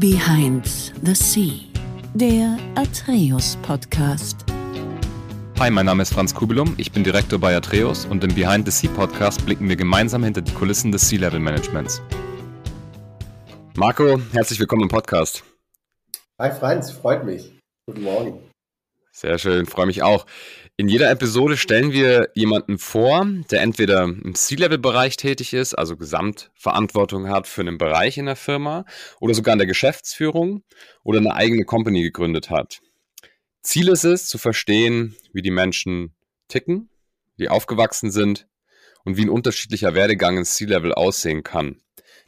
Behind the Sea, der Atreus Podcast. Hi, mein Name ist Franz Kubelum, ich bin Direktor bei Atreus und im Behind the Sea Podcast blicken wir gemeinsam hinter die Kulissen des Sea-Level Managements. Marco, herzlich willkommen im Podcast. Hi Franz, freut mich. Guten Morgen. Sehr schön, freue mich auch. In jeder Episode stellen wir jemanden vor, der entweder im C-Level-Bereich tätig ist, also Gesamtverantwortung hat für einen Bereich in der Firma oder sogar in der Geschäftsführung oder eine eigene Company gegründet hat. Ziel ist es, zu verstehen, wie die Menschen ticken, wie aufgewachsen sind und wie ein unterschiedlicher Werdegang in C-Level aussehen kann.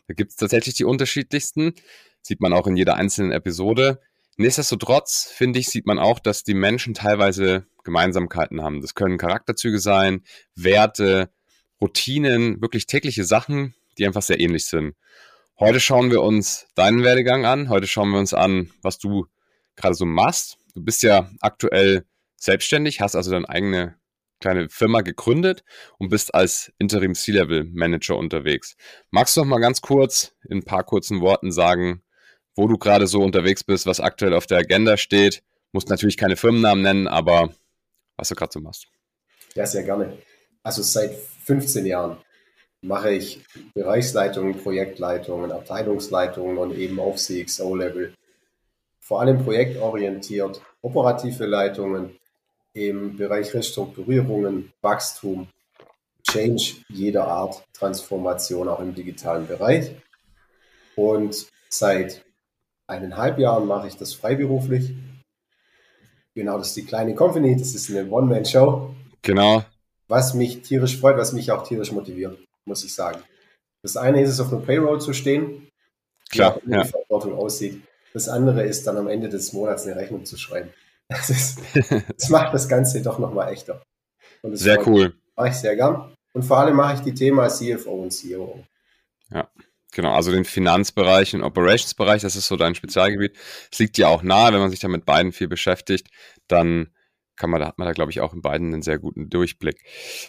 Da gibt es tatsächlich die unterschiedlichsten, sieht man auch in jeder einzelnen Episode. Nichtsdestotrotz, finde ich, sieht man auch, dass die Menschen teilweise Gemeinsamkeiten haben. Das können Charakterzüge sein, Werte, Routinen, wirklich tägliche Sachen, die einfach sehr ähnlich sind. Heute schauen wir uns deinen Werdegang an. Heute schauen wir uns an, was du gerade so machst. Du bist ja aktuell selbstständig, hast also deine eigene kleine Firma gegründet und bist als Interim C-Level Manager unterwegs. Magst du noch mal ganz kurz in ein paar kurzen Worten sagen, wo du gerade so unterwegs bist, was aktuell auf der Agenda steht. Musst natürlich keine Firmennamen nennen, aber was du gerade so machst. Ja, sehr gerne. Also seit 15 Jahren mache ich Bereichsleitungen, Projektleitungen, Abteilungsleitungen und eben auf CXO-Level. Vor allem projektorientiert, operative Leitungen im Bereich Restrukturierungen, Wachstum, Change jeder Art, Transformation auch im digitalen Bereich. Und seit eineinhalb Jahren mache ich das freiberuflich. Genau, das ist die kleine Company, das ist eine One-Man-Show. Genau. Was mich tierisch freut, was mich auch tierisch motiviert, muss ich sagen. Das eine ist es, auf einer Payroll zu stehen, Klar, wie ja. die Verantwortung aussieht. Das andere ist dann am Ende des Monats eine Rechnung zu schreiben. Das, ist, das macht das Ganze doch nochmal echter. sehr cool. Mache ich sehr gern. Und vor allem mache ich die Themen CFO und CEO. Ja. Genau, also den Finanzbereich und Operationsbereich, das ist so dein Spezialgebiet. Es liegt ja auch nahe, wenn man sich da mit beiden viel beschäftigt, dann kann man, da hat man da, glaube ich, auch in beiden einen sehr guten Durchblick.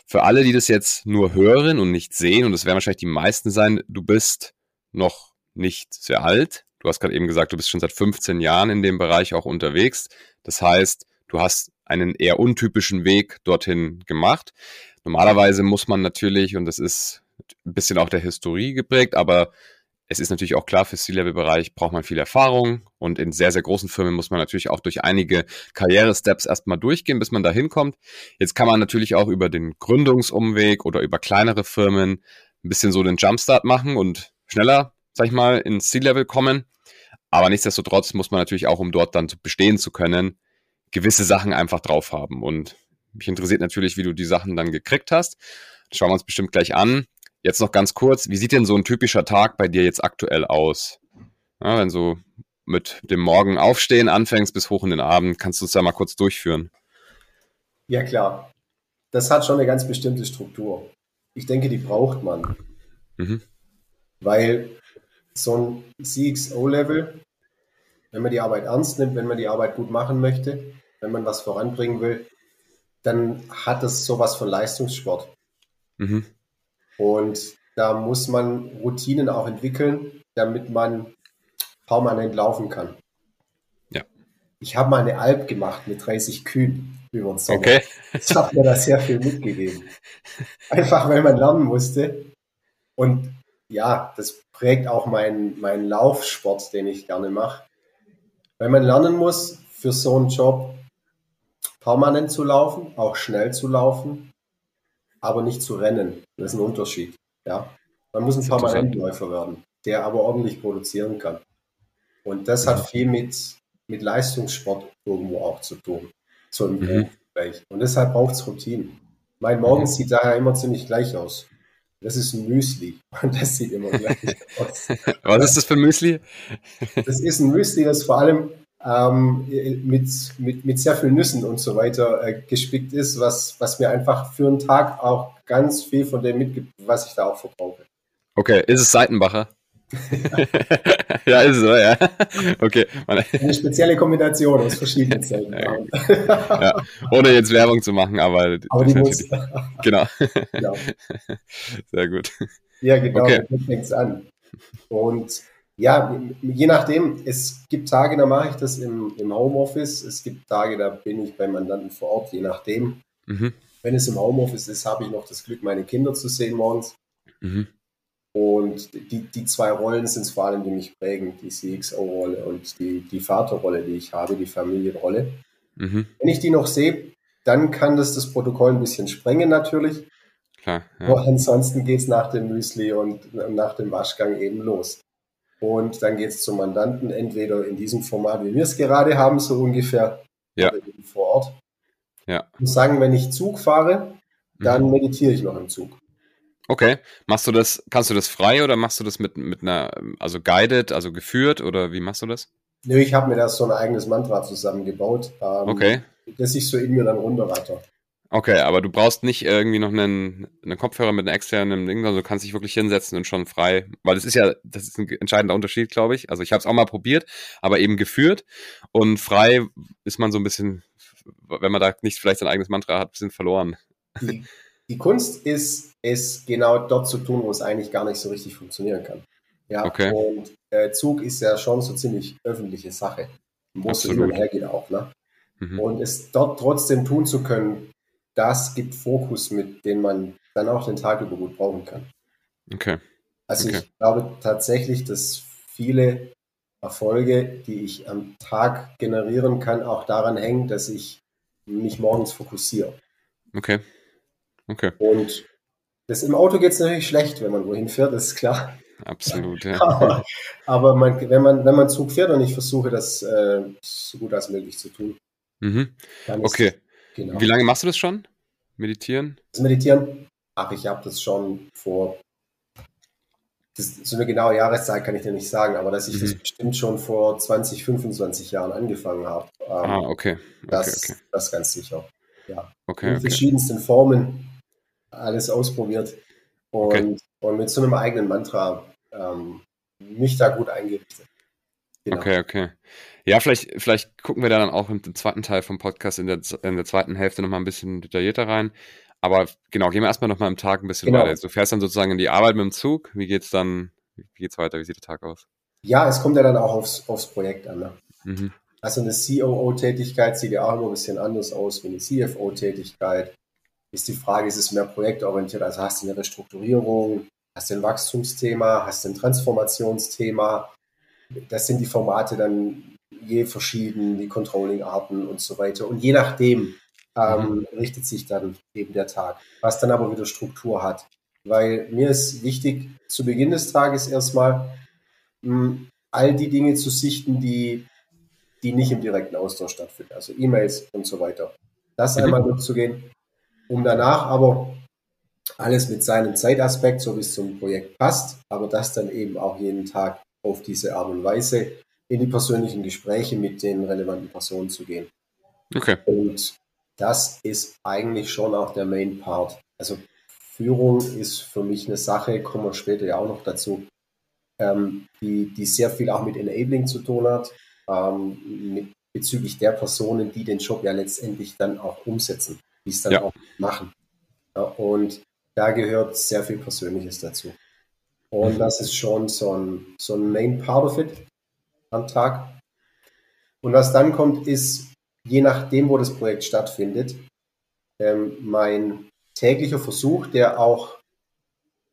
Für alle, die das jetzt nur hören und nicht sehen, und das werden wahrscheinlich die meisten sein, du bist noch nicht sehr alt. Du hast gerade eben gesagt, du bist schon seit 15 Jahren in dem Bereich auch unterwegs. Das heißt, du hast einen eher untypischen Weg dorthin gemacht. Normalerweise muss man natürlich, und das ist ein bisschen auch der Historie geprägt, aber es ist natürlich auch klar, für C-Level-Bereich braucht man viel Erfahrung und in sehr, sehr großen Firmen muss man natürlich auch durch einige Karriere-Steps erstmal durchgehen, bis man da hinkommt. Jetzt kann man natürlich auch über den Gründungsumweg oder über kleinere Firmen ein bisschen so den Jumpstart machen und schneller, sag ich mal, ins C-Level kommen. Aber nichtsdestotrotz muss man natürlich auch, um dort dann bestehen zu können, gewisse Sachen einfach drauf haben. Und mich interessiert natürlich, wie du die Sachen dann gekriegt hast. Das schauen wir uns bestimmt gleich an. Jetzt noch ganz kurz, wie sieht denn so ein typischer Tag bei dir jetzt aktuell aus? Ja, wenn du mit dem Morgen aufstehen anfängst bis hoch in den Abend, kannst du es ja mal kurz durchführen. Ja, klar. Das hat schon eine ganz bestimmte Struktur. Ich denke, die braucht man. Mhm. Weil so ein CXO-Level, wenn man die Arbeit ernst nimmt, wenn man die Arbeit gut machen möchte, wenn man was voranbringen will, dann hat es sowas von Leistungssport. Mhm. Und da muss man Routinen auch entwickeln, damit man permanent laufen kann. Ja. Ich habe mal eine Alp gemacht mit 30 Kühen über den Sommer. Okay. Das hat mir da sehr viel mitgegeben. Einfach weil man lernen musste. Und ja, das prägt auch meinen mein Laufsport, den ich gerne mache. Weil man lernen muss, für so einen Job permanent zu laufen, auch schnell zu laufen aber nicht zu rennen. Das ist ein Unterschied. Ja? Man muss ein Permanentläufer werden, der aber ordentlich produzieren kann. Und das hat viel mit, mit Leistungssport irgendwo auch zu tun. So im mhm. Und deshalb braucht es Routine. Mein Morgen mhm. sieht daher immer ziemlich gleich aus. Das ist ein Müsli und das sieht immer gleich aus. Was ist das für ein Müsli? Das ist ein Müsli, das vor allem ähm, mit, mit, mit sehr vielen Nüssen und so weiter äh, gespickt ist, was, was mir einfach für einen Tag auch ganz viel von dem mitgibt, was ich da auch verbrauche. Okay, ist es Seitenbacher? ja, ist es so, ja. Okay. Eine spezielle Kombination aus verschiedenen Zellen. ja, ohne jetzt Werbung zu machen, aber, aber die muss. Genau. genau. Sehr gut. Ja, genau, okay. fängt es an. Und Ja, je nachdem. Es gibt Tage, da mache ich das im, im Homeoffice. Es gibt Tage, da bin ich beim Mandanten vor Ort, je nachdem. Mhm. Wenn es im Homeoffice ist, habe ich noch das Glück, meine Kinder zu sehen morgens. Mhm. Und die, die zwei Rollen sind es vor allem, die mich prägen, die CXO-Rolle und die, die Vaterrolle, die ich habe, die Familienrolle. Mhm. Wenn ich die noch sehe, dann kann das das Protokoll ein bisschen sprengen natürlich. Klar, ja. Aber ansonsten geht es nach dem Müsli und nach dem Waschgang eben los. Und dann geht es zum Mandanten, entweder in diesem Format, wie wir es gerade haben, so ungefähr, ja. oder eben vor Ort. Ja. Ich muss sagen, wenn ich Zug fahre, dann mhm. meditiere ich noch im Zug. Okay. Machst du das, kannst du das frei oder machst du das mit, mit einer, also guided, also geführt oder wie machst du das? Nö, ich habe mir da so ein eigenes Mantra zusammengebaut, ähm, okay. das ich so in mir dann runterratter. Okay, aber du brauchst nicht irgendwie noch einen, einen Kopfhörer mit einem externen Ding, also du kannst dich wirklich hinsetzen und schon frei, weil das ist ja, das ist ein entscheidender Unterschied, glaube ich. Also ich habe es auch mal probiert, aber eben geführt und frei ist man so ein bisschen, wenn man da nicht vielleicht sein eigenes Mantra hat, ein bisschen verloren. Die, die Kunst ist, es genau dort zu tun, wo es eigentlich gar nicht so richtig funktionieren kann. Ja, okay. und äh, Zug ist ja schon so ziemlich öffentliche Sache, wo es hin und her geht auch. Ne? Mhm. Und es dort trotzdem tun zu können, das gibt Fokus, mit dem man dann auch den Tag über gut brauchen kann. Okay. Also okay. ich glaube tatsächlich, dass viele Erfolge, die ich am Tag generieren kann, auch daran hängen, dass ich mich morgens fokussiere. Okay. Okay. Und das im Auto geht es natürlich schlecht, wenn man wohin fährt, das ist klar. Absolut, ja. aber, aber man, wenn, man, wenn man Zug fährt und ich versuche, das äh, so gut als möglich zu tun. Mhm. Okay. Genau. Wie lange machst du das schon? Meditieren? Das Meditieren? Ach, ich habe das schon vor. Das, so eine genaue Jahreszeit kann ich dir nicht sagen, aber dass ich mhm. das bestimmt schon vor 20, 25 Jahren angefangen habe. Ähm, ah, okay. okay, das, okay. das ganz sicher. Ja. Okay, In verschiedensten Formen alles ausprobiert und, und mit so einem eigenen Mantra ähm, mich da gut eingerichtet. Genau. Okay, okay. Ja, vielleicht, vielleicht gucken wir da dann auch im zweiten Teil vom Podcast in der, in der zweiten Hälfte nochmal ein bisschen detaillierter rein. Aber genau, gehen wir erstmal nochmal im Tag ein bisschen genau. weiter. Du fährst dann sozusagen in die Arbeit mit dem Zug. Wie geht's dann, wie geht's weiter? Wie sieht der Tag aus? Ja, es kommt ja dann auch aufs, aufs Projekt an. Ne? Mhm. Also eine COO-Tätigkeit sieht ja auch immer ein bisschen anders aus wie eine CFO-Tätigkeit. Ist die Frage, ist es mehr projektorientiert? Also hast du eine Restrukturierung, hast du ein Wachstumsthema, hast du ein Transformationsthema? Das sind die Formate dann je verschieden, die Controlling-Arten und so weiter. Und je nachdem ähm, mhm. richtet sich dann eben der Tag, was dann aber wieder Struktur hat. Weil mir ist wichtig, zu Beginn des Tages erstmal mh, hm, all die Dinge zu sichten, die, die nicht im direkten Austausch stattfinden, also E-Mails und so weiter. Das mhm. einmal durchzugehen, um danach aber alles mit seinem Zeitaspekt, so wie es zum Projekt passt, aber das dann eben auch jeden Tag auf diese Art und Weise in die persönlichen Gespräche mit den relevanten Personen zu gehen. Okay. Und das ist eigentlich schon auch der Main Part. Also Führung ist für mich eine Sache, kommen wir später ja auch noch dazu, ähm, die, die sehr viel auch mit Enabling zu tun hat, ähm, mit, bezüglich der Personen, die den Job ja letztendlich dann auch umsetzen, die es dann ja. auch machen. Ja, und da gehört sehr viel Persönliches dazu. Und mhm. das ist schon so ein, so ein Main Part of it am Tag. Und was dann kommt, ist, je nachdem, wo das Projekt stattfindet, ähm, mein täglicher Versuch, der auch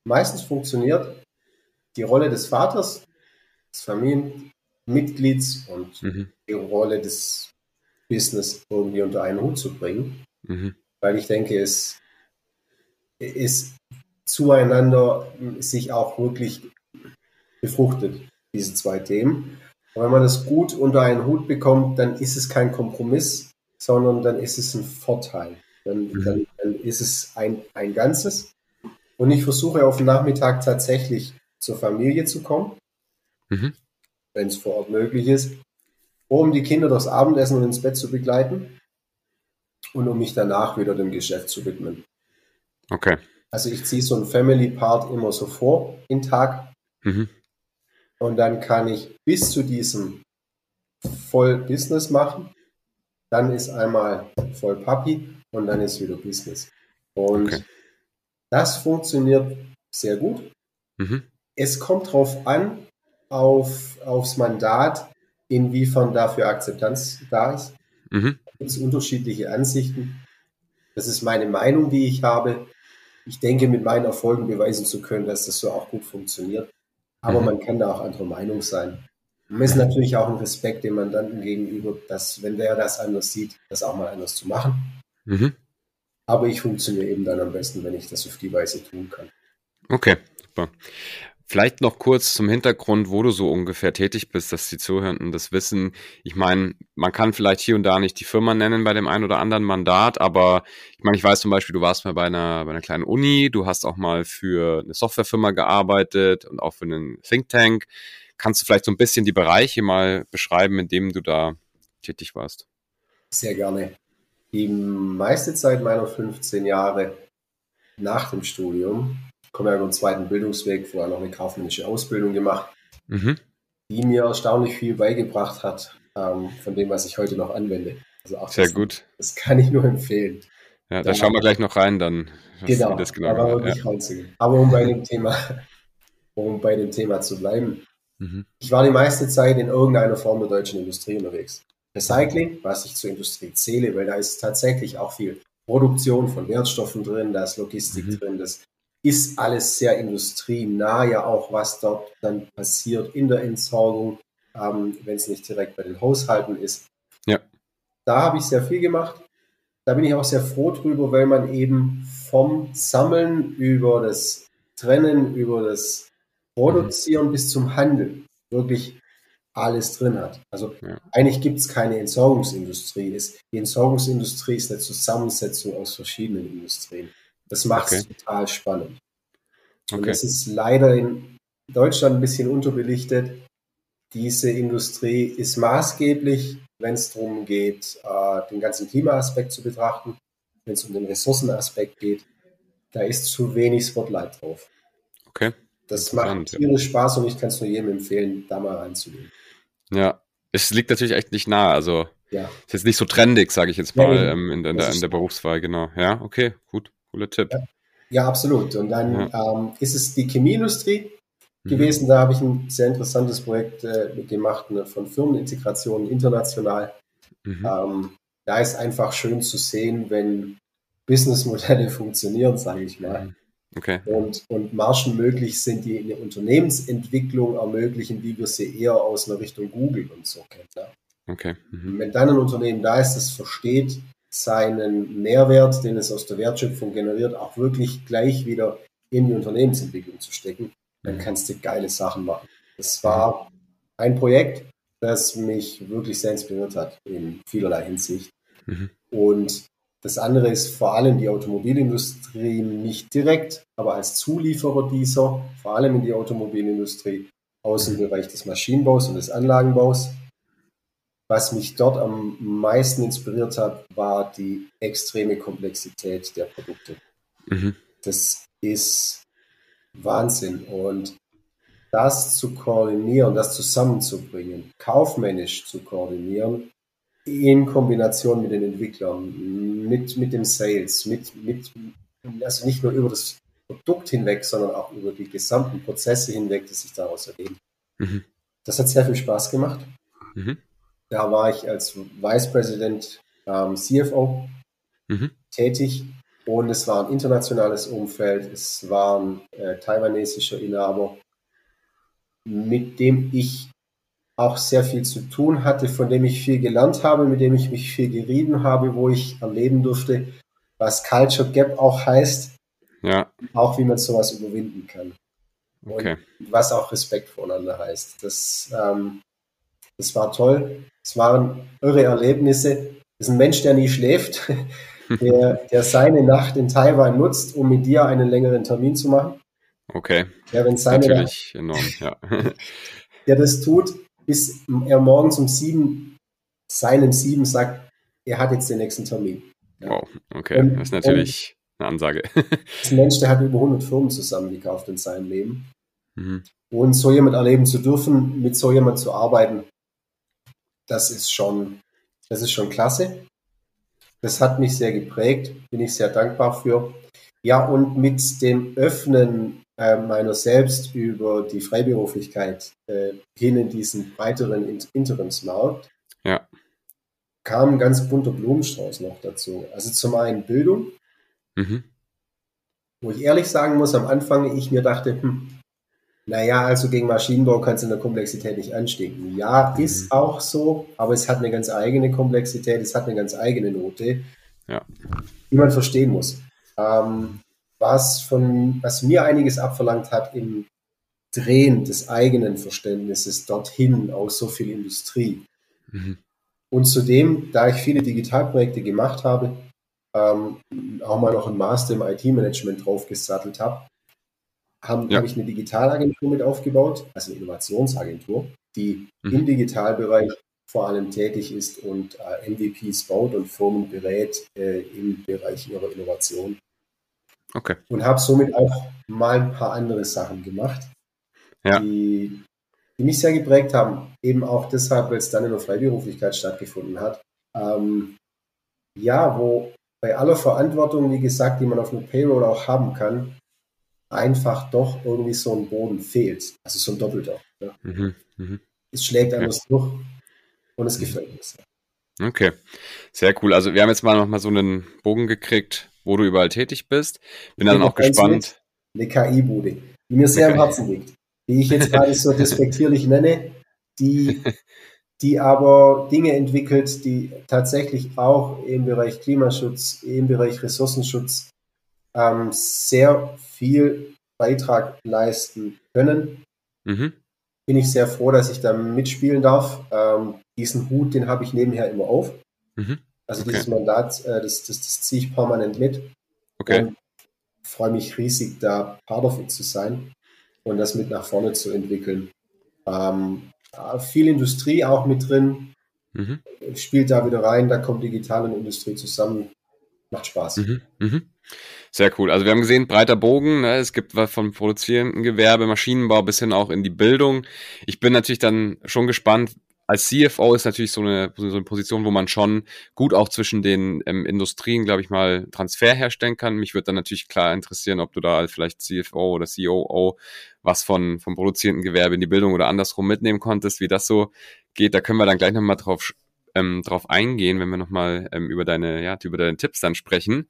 meistens funktioniert, die Rolle des Vaters, des Familienmitglieds und mhm. die Rolle des Business irgendwie unter einen Hut zu bringen. Mhm. Weil ich denke, es ist zueinander sich auch wirklich befruchtet, diese zwei Themen. Und wenn man das gut unter einen Hut bekommt, dann ist es kein Kompromiss, sondern dann ist es ein Vorteil. Dann, mhm. dann, dann ist es ein, ein Ganzes. Und ich versuche auf den Nachmittag tatsächlich zur Familie zu kommen, mhm. wenn es vor Ort möglich ist, um die Kinder durchs Abendessen und ins Bett zu begleiten und um mich danach wieder dem Geschäft zu widmen. Okay. Also ich ziehe so einen Family Part immer so vor in Tag. Mhm. Und dann kann ich bis zu diesem voll Business machen. Dann ist einmal voll Papi und dann ist wieder Business. Und okay. das funktioniert sehr gut. Mhm. Es kommt darauf an, auf, aufs Mandat, inwiefern dafür Akzeptanz da ist. Mhm. Da gibt es unterschiedliche Ansichten. Das ist meine Meinung, die ich habe. Ich denke, mit meinen Erfolgen beweisen zu können, dass das so auch gut funktioniert. Aber mhm. man kann da auch anderer Meinung sein. Man ist natürlich auch ein Respekt dem Mandanten gegenüber, dass, wenn der das anders sieht, das auch mal anders zu machen. Mhm. Aber ich funktioniere eben dann am besten, wenn ich das auf die Weise tun kann. Okay, super. Vielleicht noch kurz zum Hintergrund, wo du so ungefähr tätig bist, dass die Zuhörenden das wissen. Ich meine, man kann vielleicht hier und da nicht die Firma nennen bei dem einen oder anderen Mandat, aber ich meine, ich weiß zum Beispiel, du warst mal bei einer, bei einer kleinen Uni, du hast auch mal für eine Softwarefirma gearbeitet und auch für einen Think Tank. Kannst du vielleicht so ein bisschen die Bereiche mal beschreiben, in denen du da tätig warst? Sehr gerne. Die meiste Zeit meiner 15 Jahre nach dem Studium komme ja über den zweiten Bildungsweg, vorher noch eine kaufmännische Ausbildung gemacht, mhm. die mir erstaunlich viel beigebracht hat ähm, von dem, was ich heute noch anwende. Also auch Sehr das, gut. Das kann ich nur empfehlen. Ja, da, da schauen wir gleich noch rein, dann. Genau, das genau aber wirklich ja. reinzugehen. Aber um bei dem Thema, um bei dem Thema zu bleiben. Mhm. Ich war die meiste Zeit in irgendeiner Form der deutschen Industrie unterwegs. Recycling, was ich zur Industrie zähle, weil da ist tatsächlich auch viel Produktion von Wertstoffen drin, da ist Logistik mhm. drin, das ist alles sehr industrienah, ja auch was dort dann passiert in der Entsorgung, ähm, wenn es nicht direkt bei den Haushalten ist. Ja. Da habe ich sehr viel gemacht. Da bin ich auch sehr froh drüber, weil man eben vom Sammeln über das Trennen, über das Produzieren mhm. bis zum Handeln wirklich alles drin hat. Also ja. eigentlich gibt es keine Entsorgungsindustrie. Die Entsorgungsindustrie ist eine Zusammensetzung aus verschiedenen Industrien. Das macht es okay. total spannend. Okay. Und es ist leider in Deutschland ein bisschen unterbelichtet. Diese Industrie ist maßgeblich, wenn es darum geht, äh, den ganzen Klimaaspekt zu betrachten, wenn es um den Ressourcenaspekt geht. Da ist zu wenig Spotlight drauf. Okay. Das macht tierisch ja. Spaß und ich kann es nur jedem empfehlen, da mal reinzugehen. Ja, es liegt natürlich echt nicht nah. Also ja. ist jetzt nicht so trendig, sage ich jetzt mal, ja, ähm, in, in, der, in der Berufswahl, genau. Ja, okay, gut. Cooler Tipp. Ja, ja absolut. Und dann ja. ähm, ist es die Chemieindustrie mhm. gewesen. Da habe ich ein sehr interessantes Projekt äh, gemacht ne, von Firmenintegration international. Mhm. Ähm, da ist einfach schön zu sehen, wenn Businessmodelle funktionieren, sage ich mal. Mhm. Okay. Und, und Margen möglich sind, die eine Unternehmensentwicklung ermöglichen, wie wir sie eher aus einer Richtung Google und so kennen. Ne? Okay. Mhm. Wenn dann ein Unternehmen da ist, das versteht, seinen Mehrwert, den es aus der Wertschöpfung generiert, auch wirklich gleich wieder in die Unternehmensentwicklung zu stecken, dann kannst du geile Sachen machen. Das war ein Projekt, das mich wirklich sehr inspiriert hat in vielerlei Hinsicht. Mhm. Und das andere ist vor allem die Automobilindustrie nicht direkt, aber als Zulieferer dieser, vor allem in die Automobilindustrie, aus dem Bereich des Maschinenbaus und des Anlagenbaus. Was mich dort am meisten inspiriert hat, war die extreme Komplexität der Produkte. Mhm. Das ist Wahnsinn. Und das zu koordinieren, das zusammenzubringen, kaufmännisch zu koordinieren, in Kombination mit den Entwicklern, mit, mit dem Sales, mit, mit, also nicht nur über das Produkt hinweg, sondern auch über die gesamten Prozesse hinweg, die sich daraus ergeben. Mhm. Das hat sehr viel Spaß gemacht. Mhm. Da war ich als Vice President ähm, CFO mhm. tätig und es war ein internationales Umfeld. Es war ein äh, taiwanesischer Inhaber, mit dem ich auch sehr viel zu tun hatte, von dem ich viel gelernt habe, mit dem ich mich viel gerieben habe, wo ich erleben durfte, was Culture Gap auch heißt. Ja. Auch wie man sowas überwinden kann. Okay. Und was auch Respekt voneinander heißt. Das, ähm, das war toll. Es waren irre Erlebnisse. Das ist ein Mensch, der nie schläft, der, der seine Nacht in Taiwan nutzt, um mit dir einen längeren Termin zu machen. Okay. Der, wenn seine Natürlich Nacht, enorm, ja. der das tut, bis er morgens um sieben, seinem sieben sagt, er hat jetzt den nächsten Termin. Ja. Wow, okay. Und, das ist natürlich eine Ansage. das ist ein Mensch, der hat über 100 Firmen zusammengekauft in seinem Leben. Mhm. Und so jemand erleben zu dürfen, mit so jemand zu arbeiten, das ist schon, das ist schon klasse. Das hat mich sehr geprägt, bin ich sehr dankbar für. Ja, und mit dem Öffnen äh, meiner selbst über die Freiberuflichkeit äh, hin in diesen breiteren Interimsmarkt ja. kam ein ganz bunter Blumenstrauß noch dazu. Also zum einen Bildung, mhm. wo ich ehrlich sagen muss, am Anfang ich mir dachte, hm, naja, also gegen Maschinenbau kannst du in der Komplexität nicht anstinken. Ja, mhm. ist auch so, aber es hat eine ganz eigene Komplexität, es hat eine ganz eigene Note, ja. die man verstehen muss. Ähm, was, von, was mir einiges abverlangt hat im Drehen des eigenen Verständnisses dorthin aus so viel Industrie. Mhm. Und zudem, da ich viele Digitalprojekte gemacht habe, ähm, auch mal noch ein Master im IT-Management draufgesattelt habe, habe ja. hab ich eine Digitalagentur mit aufgebaut, also eine Innovationsagentur, die mhm. im Digitalbereich vor allem tätig ist und äh, MVPs baut und Firmen berät äh, im Bereich ihrer Innovation. Okay. Und habe somit auch mal ein paar andere Sachen gemacht, ja. die, die mich sehr geprägt haben. Eben auch deshalb, weil es dann in der Freiberuflichkeit stattgefunden hat. Ähm, ja, wo bei aller Verantwortung, wie gesagt, die man auf einer Payroll auch haben kann, einfach doch irgendwie so ein Boden fehlt. Also so ein Doppelter. Ja. Mhm, mh. Es schlägt anders ja. durch und es gefällt mir sehr. Okay, sehr cool. Also wir haben jetzt mal noch mal so einen Bogen gekriegt, wo du überall tätig bist. Bin dann auch gespannt. Eine KI-Bude, die mir sehr am Herzen liegt, die ich jetzt gerade so despektierlich nenne, die, die aber Dinge entwickelt, die tatsächlich auch im Bereich Klimaschutz, im Bereich Ressourcenschutz ähm, sehr viel Beitrag leisten können. Mhm. Bin ich sehr froh, dass ich da mitspielen darf. Ähm, diesen Hut, den habe ich nebenher immer auf. Mhm. Also okay. dieses Mandat, äh, das, das, das ziehe ich permanent mit. Okay. Und freue mich riesig, da part of it zu sein und das mit nach vorne zu entwickeln. Ähm, viel Industrie auch mit drin. Mhm. Spielt da wieder rein, da kommt Digital und Industrie zusammen. Macht Spaß. Mhm. Mhm. Sehr cool. Also wir haben gesehen, breiter Bogen. Ne? Es gibt was vom produzierenden Gewerbe, Maschinenbau bis hin auch in die Bildung. Ich bin natürlich dann schon gespannt. Als CFO ist natürlich so eine, so eine Position, wo man schon gut auch zwischen den ähm, Industrien, glaube ich mal, Transfer herstellen kann. Mich würde dann natürlich klar interessieren, ob du da vielleicht CFO oder COO was von vom produzierenden Gewerbe in die Bildung oder andersrum mitnehmen konntest, wie das so geht. Da können wir dann gleich nochmal drauf, ähm, drauf eingehen, wenn wir nochmal ähm, über deine, ja, über deine Tipps dann sprechen.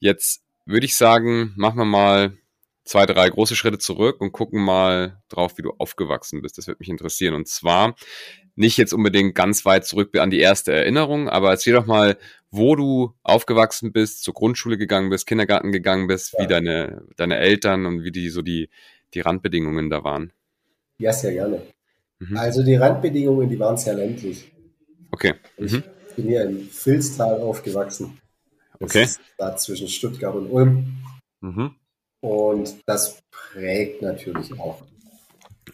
Jetzt würde ich sagen, machen wir mal zwei, drei große Schritte zurück und gucken mal drauf, wie du aufgewachsen bist. Das würde mich interessieren. Und zwar nicht jetzt unbedingt ganz weit zurück an die erste Erinnerung, aber erzähl doch mal, wo du aufgewachsen bist, zur Grundschule gegangen bist, Kindergarten gegangen bist, ja. wie deine, deine Eltern und wie die so die, die Randbedingungen da waren. Ja, sehr gerne. Mhm. Also die Randbedingungen, die waren sehr ländlich. Okay. Mhm. Ich bin hier im Filztal aufgewachsen. Das okay. ist da zwischen Stuttgart und Ulm. Mhm. Und das prägt natürlich auch.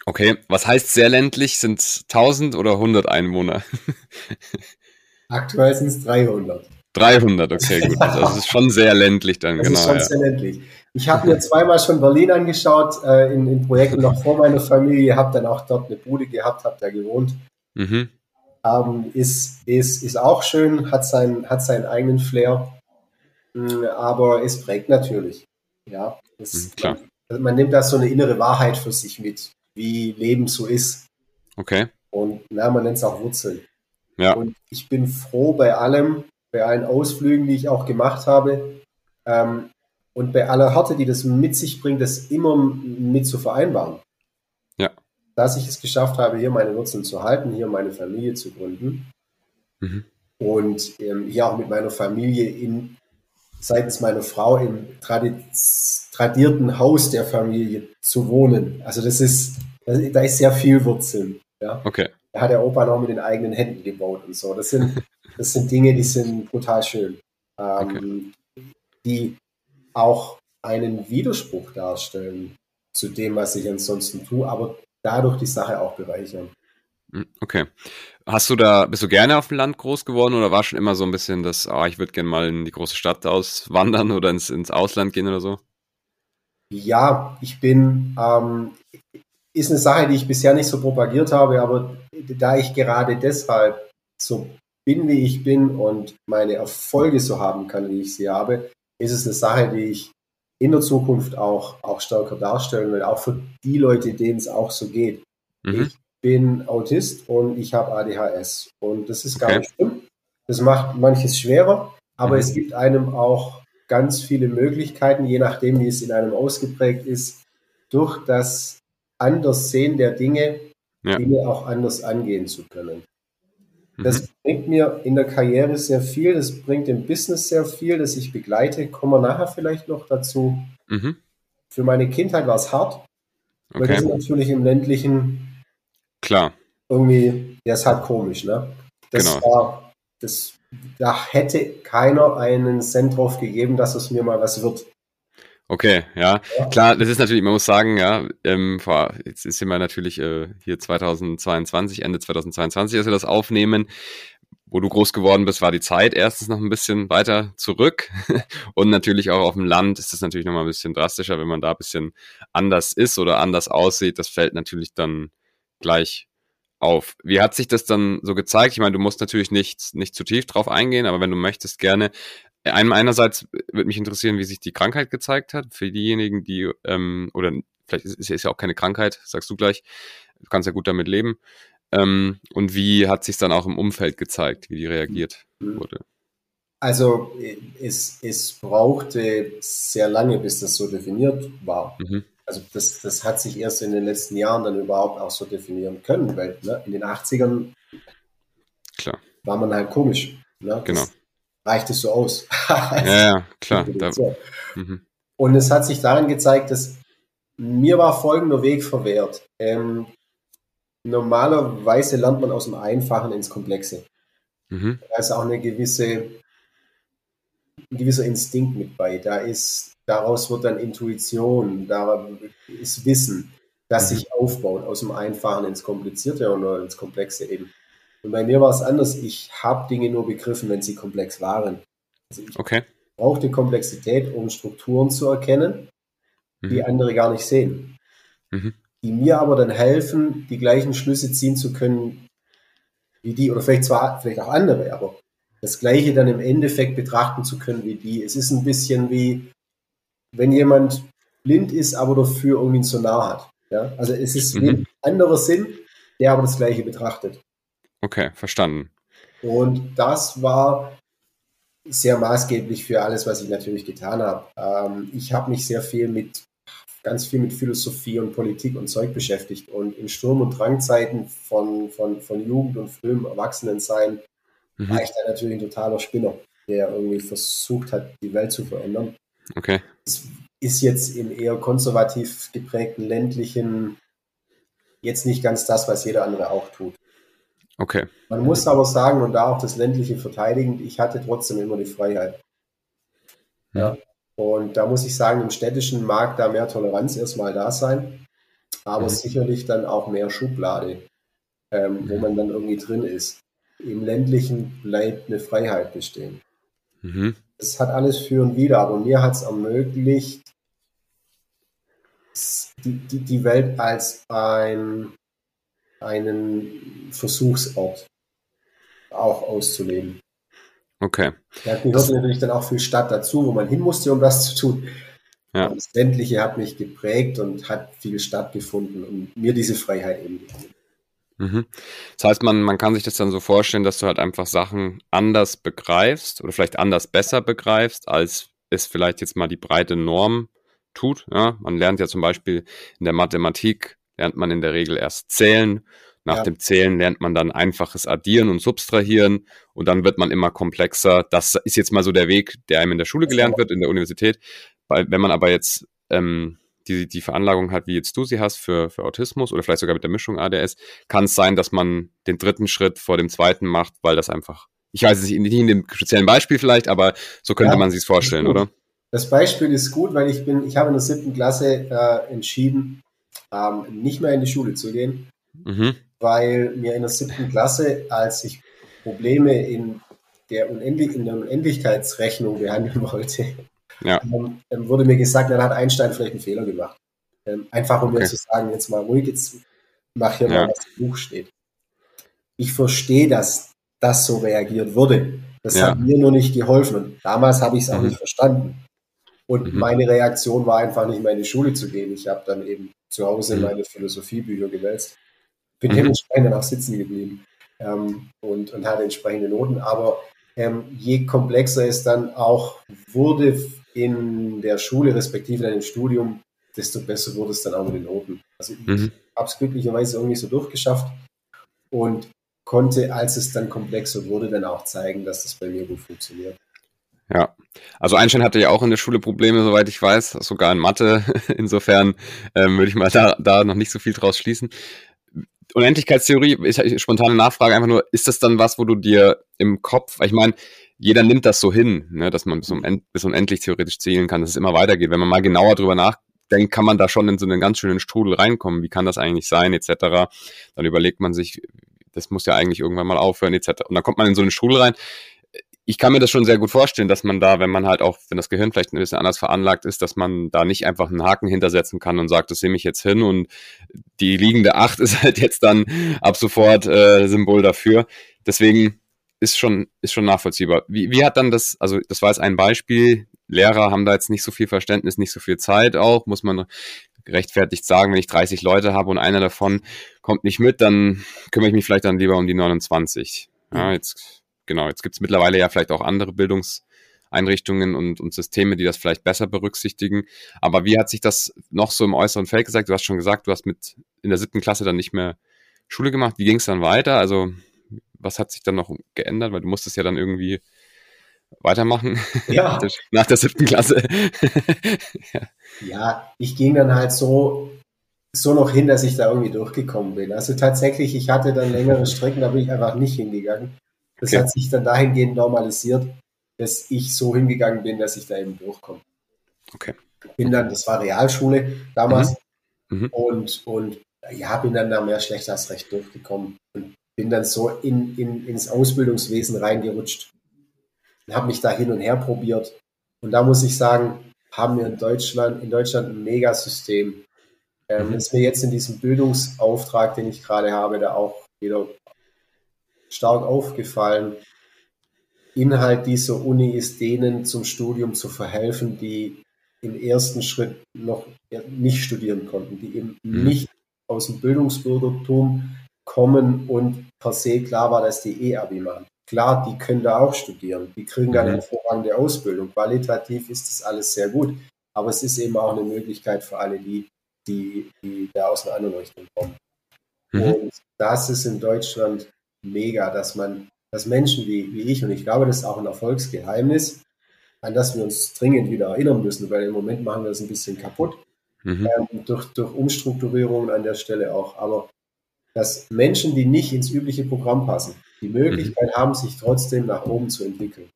Okay, was heißt sehr ländlich? Sind es 1000 oder 100 Einwohner? Aktuell sind es 300. 300, okay, gut. Also das ist schon sehr ländlich dann, das genau. Das ist schon ja. sehr ländlich. Ich habe mir zweimal schon Berlin angeschaut, äh, in, in, Projekten noch vor meiner Familie, habe dann auch dort eine Bude gehabt, habe da gewohnt. Mhm. Ähm, ist, ist, ist auch schön, hat, sein, hat seinen eigenen Flair. Hm, aber es prägt natürlich. Ja, es, mhm, Klar. Man, also man nimmt da so eine innere Wahrheit für sich mit, wie Leben so ist. Okay. Und na, man nennt es auch Wurzeln. Ja. Und ich bin froh bei allem, bei allen Ausflügen, die ich auch gemacht habe, ähm, und bei aller Härte, die das mit sich bringt, das immer mit zu vereinbaren. Ja. Dass ich es geschafft habe, hier meine Wurzeln zu halten, hier meine Familie zu gründen. Mhm. Und ähm, hier auch mit meiner Familie in seitens meiner Frau im tradierten Haus der Familie zu wohnen. Also das ist, da ist sehr viel Wurzeln. Ja. Okay. Da hat der Opa noch mit den eigenen Händen gebaut und so. Das sind, das sind Dinge, die sind brutal schön. Ähm, okay. Die auch einen Widerspruch darstellen zu dem, was ich ansonsten tue, aber dadurch die Sache auch bereichern. Hm, okay. Hast du da, bist du gerne auf dem Land groß geworden oder war schon immer so ein bisschen das, ah, ich würde gerne mal in die große Stadt auswandern oder ins, ins Ausland gehen oder so? Ja, ich bin, ähm, ist eine Sache, die ich bisher nicht so propagiert habe, aber da ich gerade deshalb so bin, wie ich bin und meine Erfolge so haben kann, wie ich sie habe, ist es eine Sache, die ich in der Zukunft auch, auch stärker darstellen will, auch für die Leute, denen es auch so geht. Mhm. Ich bin Autist und ich habe ADHS. Und das ist gar okay. nicht schlimm. Das macht manches schwerer, aber mhm. es gibt einem auch ganz viele Möglichkeiten, je nachdem, wie es in einem ausgeprägt ist, durch das Anderssehen der Dinge, ja. Dinge auch anders angehen zu können. Das mhm. bringt mir in der Karriere sehr viel, das bringt im Business sehr viel, das ich begleite. Kommen wir nachher vielleicht noch dazu. Mhm. Für meine Kindheit war es hart, okay. weil das ist natürlich im ländlichen Klar. Irgendwie, der ist halt komisch, ne? Das genau. war, das, da hätte keiner einen Cent drauf gegeben, dass es mir mal was wird. Okay, ja. ja. Klar, das ist natürlich, man muss sagen, ja, ähm, vor, jetzt ist immer natürlich äh, hier 2022, Ende 2022, dass wir das aufnehmen. Wo du groß geworden bist, war die Zeit erstens noch ein bisschen weiter zurück. Und natürlich auch auf dem Land ist das natürlich nochmal ein bisschen drastischer, wenn man da ein bisschen anders ist oder anders aussieht. Das fällt natürlich dann gleich auf. Wie hat sich das dann so gezeigt? Ich meine, du musst natürlich nicht, nicht zu tief drauf eingehen, aber wenn du möchtest, gerne. Einerseits würde mich interessieren, wie sich die Krankheit gezeigt hat. Für diejenigen, die, ähm, oder vielleicht ist es ja auch keine Krankheit, sagst du gleich, du kannst ja gut damit leben. Ähm, und wie hat sich dann auch im Umfeld gezeigt, wie die reagiert wurde? Also es, es brauchte sehr lange, bis das so definiert war. Mhm also das, das hat sich erst in den letzten Jahren dann überhaupt auch so definieren können, weil ne, in den 80ern klar. war man halt komisch. Ne? Genau. reicht es so aus. ja, ja, klar. Mhm. Und es hat sich darin gezeigt, dass mir war folgender Weg verwehrt. Ähm, normalerweise lernt man aus dem Einfachen ins Komplexe. Mhm. Da ist auch eine gewisse, ein gewisser Instinkt mit bei. Da ist Daraus wird dann Intuition, da ist Wissen, das mhm. sich aufbaut aus dem Einfachen ins Komplizierte oder ins Komplexe eben. Und bei mir war es anders. Ich habe Dinge nur begriffen, wenn sie komplex waren. Also ich okay. brauchte Komplexität, um Strukturen zu erkennen, mhm. die andere gar nicht sehen. Mhm. Die mir aber dann helfen, die gleichen Schlüsse ziehen zu können wie die, oder vielleicht zwar vielleicht auch andere, aber das Gleiche dann im Endeffekt betrachten zu können wie die. Es ist ein bisschen wie, wenn jemand blind ist, aber dafür irgendwie ein Sonar hat. Ja? Also es ist mhm. ein anderer Sinn, der aber das Gleiche betrachtet. Okay, verstanden. Und das war sehr maßgeblich für alles, was ich natürlich getan habe. Ähm, ich habe mich sehr viel mit, ganz viel mit Philosophie und Politik und Zeug beschäftigt. Und in Sturm- und Drangzeiten von, von, von Jugend und frühem Erwachsenensein mhm. war ich da natürlich ein totaler Spinner, der irgendwie versucht hat, die Welt zu verändern. Okay. Es ist jetzt im eher konservativ geprägten ländlichen jetzt nicht ganz das, was jeder andere auch tut. Okay. Man muss aber sagen, und da auch das ländliche verteidigend, ich hatte trotzdem immer die Freiheit. Ja. Und da muss ich sagen, im städtischen mag da mehr Toleranz erstmal da sein, aber mhm. sicherlich dann auch mehr Schublade, ähm, wo mhm. man dann irgendwie drin ist. Im ländlichen bleibt eine Freiheit bestehen. Mhm es hat alles für und wider, aber mir hat es ermöglicht, die, die, die Welt als ein, einen Versuchsort auch auszuleben. Okay. Da gehört natürlich dann auch viel Stadt dazu, wo man hin musste, um das zu tun. Ja. Das Ländliche hat mich geprägt und hat viel stattgefunden und mir diese Freiheit eben gegeben. Mhm. Das heißt, man, man kann sich das dann so vorstellen, dass du halt einfach Sachen anders begreifst oder vielleicht anders besser begreifst, als es vielleicht jetzt mal die breite Norm tut. Ja? Man lernt ja zum Beispiel in der Mathematik, lernt man in der Regel erst zählen. Nach ja. dem Zählen lernt man dann einfaches Addieren und Substrahieren und dann wird man immer komplexer. Das ist jetzt mal so der Weg, der einem in der Schule gelernt wird, in der Universität. Weil, wenn man aber jetzt ähm, die, die Veranlagung hat, wie jetzt du sie hast für, für Autismus oder vielleicht sogar mit der Mischung ADS, kann es sein, dass man den dritten Schritt vor dem zweiten macht, weil das einfach, ich weiß es nicht in dem speziellen Beispiel vielleicht, aber so könnte ja, man sich es vorstellen, oder? Das Beispiel ist gut, weil ich bin, ich habe in der siebten Klasse äh, entschieden, ähm, nicht mehr in die Schule zu gehen, mhm. weil mir in der siebten Klasse, als ich Probleme in der, Unendlich in der Unendlichkeitsrechnung behandeln wollte, ja. ähm, wurde mir gesagt, dann hat Einstein vielleicht einen Fehler gemacht. Ähm, einfach um okay. mir zu sagen, jetzt mal ruhig, jetzt mach hier ja. mal, was im Buch steht. Ich verstehe, dass das so reagiert wurde. Das ja. hat mir nur nicht geholfen. Und damals habe ich es auch mhm. nicht verstanden. Und mhm. meine Reaktion war einfach nicht mehr in die Schule zu gehen. Ich habe dann eben zu Hause mhm. meine Philosophiebücher gewälzt. Bin mhm. dementsprechend dann auch sitzen geblieben ähm, und, und hatte entsprechende Noten. Aber ähm, je komplexer es dann auch wurde in der Schule, respektive dann im Studium, desto besser wurde es dann auch mit den Noten. Also ich mhm. habe es glücklicherweise irgendwie so durchgeschafft und konnte, als es dann komplexer wurde, dann auch zeigen, dass das bei mir gut funktioniert. Ja, also Einstein hatte ja auch in der Schule Probleme, soweit ich weiß, sogar in Mathe. Insofern ähm, würde ich mal da, da noch nicht so viel draus schließen. Unendlichkeitstheorie, ich, spontane Nachfrage einfach nur, ist das dann was, wo du dir im Kopf, ich meine, jeder nimmt das so hin, ne, dass man bis, um, bis unendlich theoretisch zählen kann, dass es immer weitergeht. Wenn man mal genauer drüber nachdenkt, kann man da schon in so einen ganz schönen Strudel reinkommen. Wie kann das eigentlich sein, etc. Dann überlegt man sich, das muss ja eigentlich irgendwann mal aufhören, etc. Und dann kommt man in so einen Strudel rein ich kann mir das schon sehr gut vorstellen, dass man da, wenn man halt auch, wenn das Gehirn vielleicht ein bisschen anders veranlagt ist, dass man da nicht einfach einen Haken hintersetzen kann und sagt, das nehme ich jetzt hin und die liegende Acht ist halt jetzt dann ab sofort äh, Symbol dafür. Deswegen ist schon, ist schon nachvollziehbar. Wie, wie hat dann das, also das war jetzt ein Beispiel, Lehrer haben da jetzt nicht so viel Verständnis, nicht so viel Zeit auch, muss man rechtfertigt sagen, wenn ich 30 Leute habe und einer davon kommt nicht mit, dann kümmere ich mich vielleicht dann lieber um die 29. Ja, jetzt genau, jetzt gibt es mittlerweile ja vielleicht auch andere Bildungseinrichtungen und, und Systeme, die das vielleicht besser berücksichtigen. Aber wie hat sich das noch so im äußeren Feld gesagt? Du hast schon gesagt, du hast mit in der siebten Klasse dann nicht mehr Schule gemacht. Wie ging es dann weiter? Also was hat sich dann noch geändert? Weil du musstest ja dann irgendwie weitermachen. Ja. Nach der siebten Klasse. ja. ja, ich ging dann halt so, so noch hin, dass ich da irgendwie durchgekommen bin. Also tatsächlich, ich hatte dann längere Strecken, da bin ich einfach nicht hingegangen. Das okay. hat sich dann dahingehend normalisiert, dass ich so hingegangen bin, dass ich da eben durchkomme. Okay. Bin dann, das war Realschule damals mhm. Mhm. und, und ja, bin dann da mehr schlecht als recht durchgekommen und bin dann so in, in, ins Ausbildungswesen reingerutscht und habe mich da hin und her probiert. Und da muss ich sagen, haben wir in Deutschland, in Deutschland ein Megasystem. Ähm, mhm. ist mir jetzt in diesem Bildungsauftrag, den ich gerade habe, da auch wieder stark aufgefallen. Inhalt dieser Uni ist denen zum Studium zu verhelfen, die im ersten Schritt noch nicht studieren konnten, die eben mhm. nicht aus dem Bildungsbürgertum kommen und per se klar war, dass die E-Abi machen. Klar, die können da auch studieren, die kriegen dann eine mhm. hervorragende Ausbildung. Qualitativ ist das alles sehr gut, aber es ist eben auch eine Möglichkeit für alle die, die, die da aus einer anderen Richtung kommen. Mhm. Und das ist in Deutschland mega, dass man, dass Menschen wie, wie ich, und ich glaube, das ist auch ein Erfolgsgeheimnis, an das wir uns dringend wieder erinnern müssen, weil im Moment machen wir das ein bisschen kaputt, mhm. ähm, durch, durch Umstrukturierungen an der Stelle auch. Aber dass Menschen, die nicht ins übliche Programm passen, die Möglichkeit mhm. haben, sich trotzdem nach oben zu entwickeln.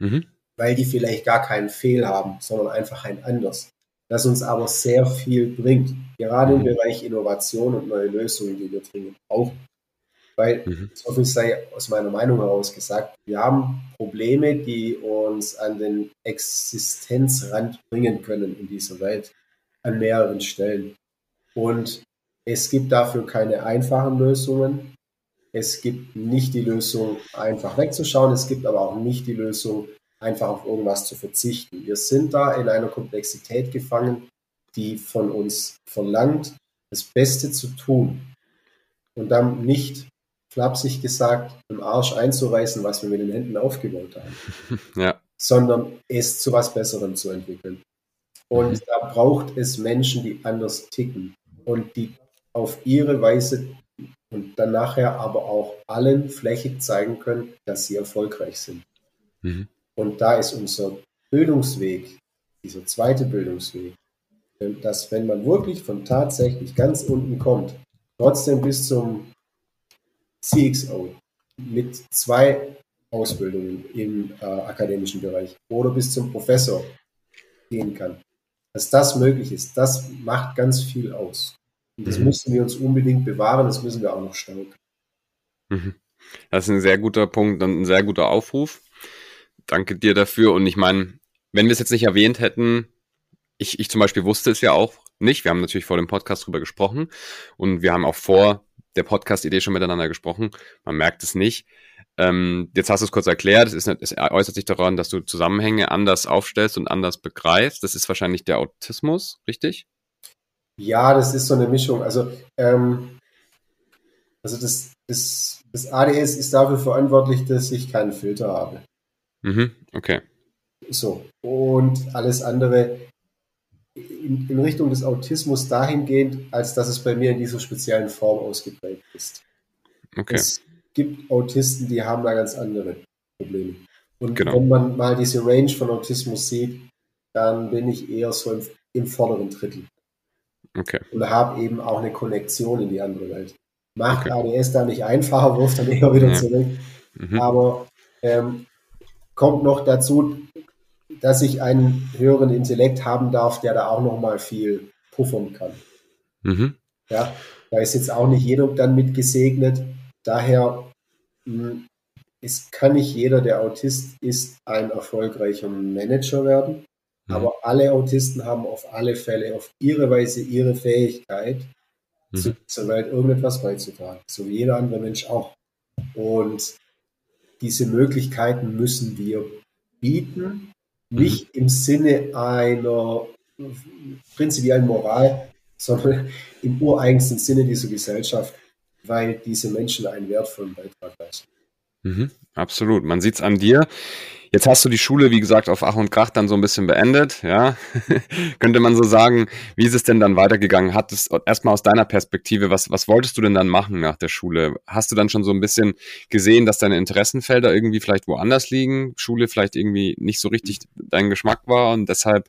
Mhm. Weil die vielleicht gar keinen Fehl haben, sondern einfach ein anders. Das uns aber sehr viel bringt, gerade im mhm. Bereich Innovation und neue Lösungen, die wir dringend brauchen. Weil, mhm. so viel sei aus meiner Meinung heraus gesagt, wir haben Probleme, die uns an den Existenzrand bringen können in dieser Welt, an mehreren Stellen. Und es gibt dafür keine einfachen Lösungen. Es gibt nicht die Lösung, einfach wegzuschauen. Es gibt aber auch nicht die Lösung, einfach auf irgendwas zu verzichten. Wir sind da in einer Komplexität gefangen, die von uns verlangt, das Beste zu tun und dann nicht flapsig gesagt, im Arsch einzureißen, was wir mit den Händen aufgebaut haben. Ja. Sondern es zu was Besserem zu entwickeln. Und mhm. da braucht es Menschen, die anders ticken und die auf ihre Weise und dann nachher aber auch allen flächig zeigen können, dass sie erfolgreich sind. Mhm. Und da ist unser Bildungsweg, dieser zweite Bildungsweg, dass wenn man wirklich von tatsächlich ganz unten kommt, trotzdem bis zum CXO mit zwei Ausbildungen im äh, akademischen Bereich oder bis zum Professor gehen kann. Dass das möglich ist, das macht ganz viel aus. Das mhm. müssen wir uns unbedingt bewahren, das müssen wir auch noch stärken. Mhm. Das ist ein sehr guter Punkt und ein sehr guter Aufruf. Danke dir dafür. Und ich meine, wenn wir es jetzt nicht erwähnt hätten, ich, ich zum Beispiel wusste es ja auch nicht. Wir haben natürlich vor dem Podcast drüber gesprochen und wir haben auch vor der Podcast-Idee schon miteinander gesprochen. Man merkt es nicht. Ähm, jetzt hast du es kurz erklärt, es, ist, es äußert sich daran, dass du Zusammenhänge anders aufstellst und anders begreifst. Das ist wahrscheinlich der Autismus, richtig? Ja, das ist so eine Mischung. Also, ähm, also das, das, das ADS ist dafür verantwortlich, dass ich keinen Filter habe. Mhm, okay. So. Und alles andere in, in, Richtung des Autismus dahingehend, als dass es bei mir in dieser speziellen Form ausgeprägt ist. Okay. Es gibt Autisten, die haben da ganz andere Probleme. Und genau. wenn man mal diese Range von Autismus sieht, dann bin ich eher so im, im vorderen Drittel. Okay. Und habe eben auch eine Konnektion in die andere Welt. Macht okay. ADS da nicht einfacher, wirft dann eher wieder ja. zurück. Mhm. Aber ähm, kommt noch dazu, dass ich einen höheren Intellekt haben darf, der da auch noch mal viel puffern kann. Mhm. Ja, da ist jetzt auch nicht jeder dann mit gesegnet. Daher mh, hm, es kann nicht jeder, der Autist ist, ein erfolgreicher Manager werden. Mhm. Aber alle Autisten haben auf alle Fälle auf ihre Weise ihre Fähigkeit, mhm. zu, zur Welt irgendetwas beizutragen. So wie jeder andere Mensch auch. Und diese Möglichkeiten müssen wir bieten nicht im Sinne einer prinzipiellen Moral, sondern im ureigensten Sinne dieser Gesellschaft, weil diese Menschen einen wertvollen Beitrag leisten. Mhm, absolut. Man sieht es an dir. Jetzt hast du die Schule, wie gesagt, auf Ach und Krach dann so ein bisschen beendet, ja. Könnte man so sagen, wie ist es denn dann weitergegangen? Hat es erstmal aus deiner Perspektive, was, was wolltest du denn dann machen nach der Schule? Hast du dann schon so ein bisschen gesehen, dass deine Interessenfelder irgendwie vielleicht woanders liegen? Schule vielleicht irgendwie nicht so richtig dein Geschmack war und deshalb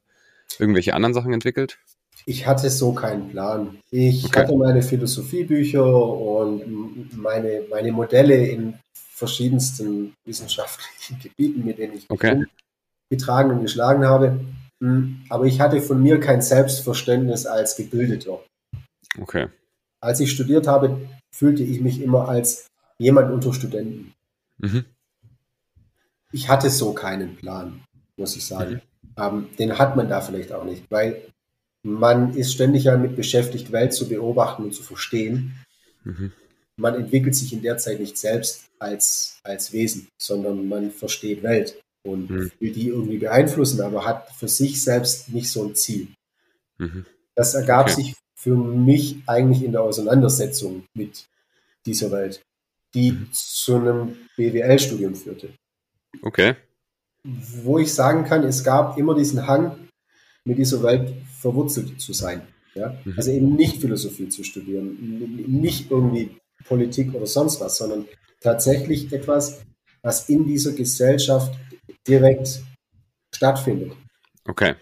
irgendwelche anderen Sachen entwickelt? Ich hatte so keinen Plan. Ich okay. hatte meine Philosophiebücher und meine, meine Modelle in verschiedensten wissenschaftlichen Gebieten, mit denen ich okay. getragen und geschlagen habe. Hm, aber ich hatte von mir kein Selbstverständnis als Gebildeter. Okay. Als ich studiert habe, fühlte ich mich immer als jemand unter Studenten. Mhm. Ich hatte so keinen Plan, muss ich sagen. Mhm. Ähm, den hat man da vielleicht auch nicht, weil man ist ständig damit beschäftigt, Welt zu beobachten und zu verstehen. Mhm man entwickelt sich in der Zeit nicht selbst als, als Wesen, sondern man versteht Welt und mhm. will die irgendwie beeinflussen, aber hat für sich selbst nicht so ein Ziel. Mhm. Das ergab okay. sich für mich eigentlich in der Auseinandersetzung mit dieser Welt, die mhm. zu einem BWL-Studium führte. Okay. Wo ich sagen kann, es gab immer diesen Hang, mit dieser Welt verwurzelt zu sein. Ja? Mhm. Also eben nicht Philosophie zu studieren, nicht irgendwie Politik oder sonst was, sondern tatsächlich etwas, was in dieser Gesellschaft direkt stattfindet. Okay.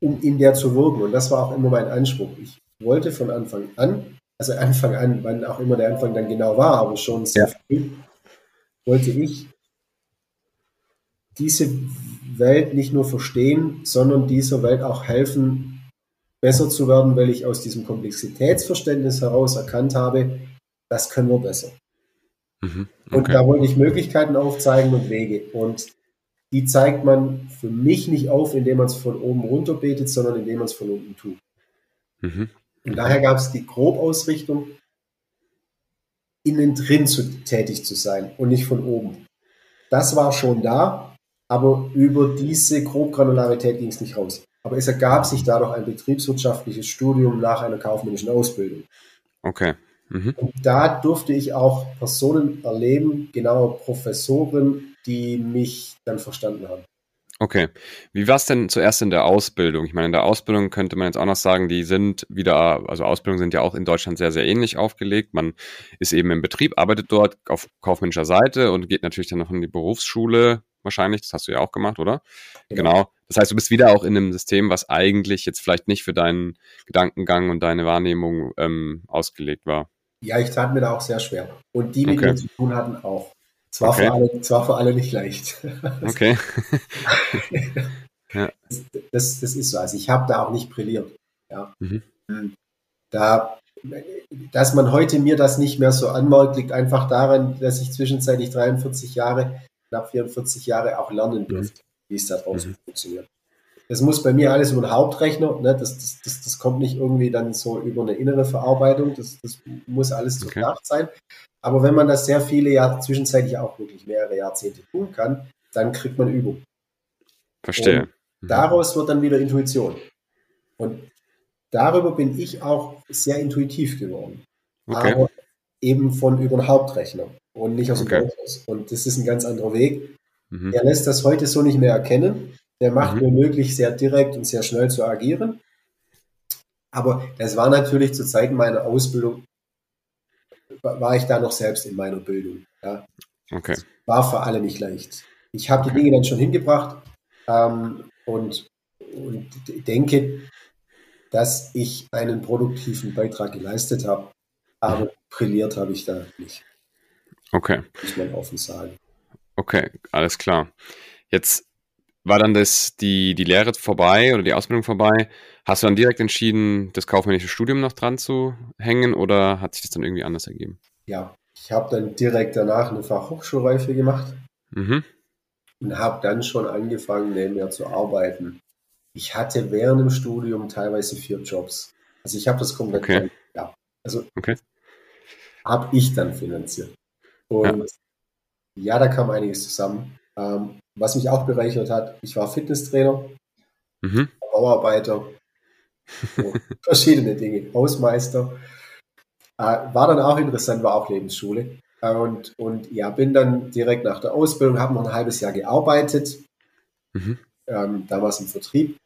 Um in der zu wirken. Und das war auch immer mein Anspruch. Ich wollte von Anfang an, also Anfang an, wann auch immer der Anfang dann genau war, aber schon sehr ja. früh, wollte ich diese Welt nicht nur verstehen, sondern dieser Welt auch helfen, besser zu werden, weil ich aus diesem Komplexitätsverständnis heraus erkannt habe, das können wir besser. Mhm, okay. Und da wollte ich Möglichkeiten aufzeigen und Wege. Und die zeigt man für mich nicht auf, indem man es von oben runter betet, sondern indem man es von unten tut. Mhm. Und daher gab es die Grobausrichtung, innen drin zu, tätig zu sein und nicht von oben. Das war schon da, aber über diese Grobgranularität ging es nicht raus. Aber es ergab sich dadurch ein betriebswirtschaftliches Studium nach einer kaufmännischen Ausbildung. Okay. Mhm. Und da durfte ich auch Personen erleben, genau Professoren, die mich dann verstanden haben. Okay. Wie war es denn zuerst in der Ausbildung? Ich meine, in der Ausbildung könnte man jetzt auch noch sagen, die sind wieder, also Ausbildungen sind ja auch in Deutschland sehr, sehr ähnlich aufgelegt. Man ist eben im Betrieb, arbeitet dort auf kaufmännischer Seite und geht natürlich dann noch in die Berufsschule wahrscheinlich. Das hast du ja auch gemacht, oder? Genau. genau. Das heißt, du bist wieder auch in einem System, was eigentlich jetzt vielleicht nicht für deinen Gedankengang und deine Wahrnehmung ähm, ausgelegt war. Ja, ich tat mir da auch sehr schwer. Und die, mit okay. mir zu tun hatten, auch. Zwar, okay. für alle, zwar für alle nicht leicht. Okay. ja. das, das, ist so. Also ich habe da auch nicht brilliert. Ja. Mhm. Hm. Da, dass man heute mir das nicht mehr so anmerkt, liegt einfach daran, dass ich zwischenzeitlich 43 Jahre, knapp 44 Jahre auch lernen mhm. durfte, mhm. wie es da draußen mhm. funktioniert. Das muss bei mir alles über den Hauptrechner, ne? das, das, das, das kommt nicht irgendwie dann so über eine innere Verarbeitung, das, das muss alles durchdacht okay. sein. Aber wenn man das sehr viele Jahre, zwischenzeitlich auch wirklich mehrere Jahrzehnte tun kann, dann kriegt man Übung. Verstehe. Und daraus wird dann wieder Intuition. Und darüber bin ich auch sehr intuitiv geworden. Okay. Aber eben von über den Hauptrechner und nicht aus dem okay. Und das ist ein ganz anderer Weg. Mhm. Er lässt das heute so nicht mehr erkennen. Der macht mhm. mir möglich, sehr direkt und sehr schnell zu agieren. Aber das war natürlich zu Zeiten meiner Ausbildung, war ich da noch selbst in meiner Bildung. Ja. Okay. War für alle nicht leicht. Ich habe okay. die Dinge dann schon hingebracht ähm, und, und denke, dass ich einen produktiven Beitrag geleistet habe. Aber brilliert habe ich da nicht. Okay. Muss man offen sagen. Okay, alles klar. Jetzt war dann das, die, die Lehre vorbei oder die Ausbildung vorbei. Hast du dann direkt entschieden, das kaufmännische Studium noch dran zu hängen oder hat sich das dann irgendwie anders ergeben? Ja, ich habe dann direkt danach eine Fachhochschulreife gemacht mhm. und habe dann schon angefangen, nebenher zu arbeiten. Ich hatte während dem Studium teilweise vier Jobs. Also ich habe das komplett, okay. ja, also okay. habe ich dann finanziert. Und ja. ja, da kam einiges zusammen. Ähm, was mich auch bereichert hat, ich war Fitnesstrainer, mhm. Bauarbeiter, so, verschiedene Dinge, Hausmeister. Äh, war dann auch interessant, war auch Lebensschule. Äh, und, und ja, bin dann direkt nach der Ausbildung, habe noch ein halbes Jahr gearbeitet, mhm. ähm, damals im Vertrieb,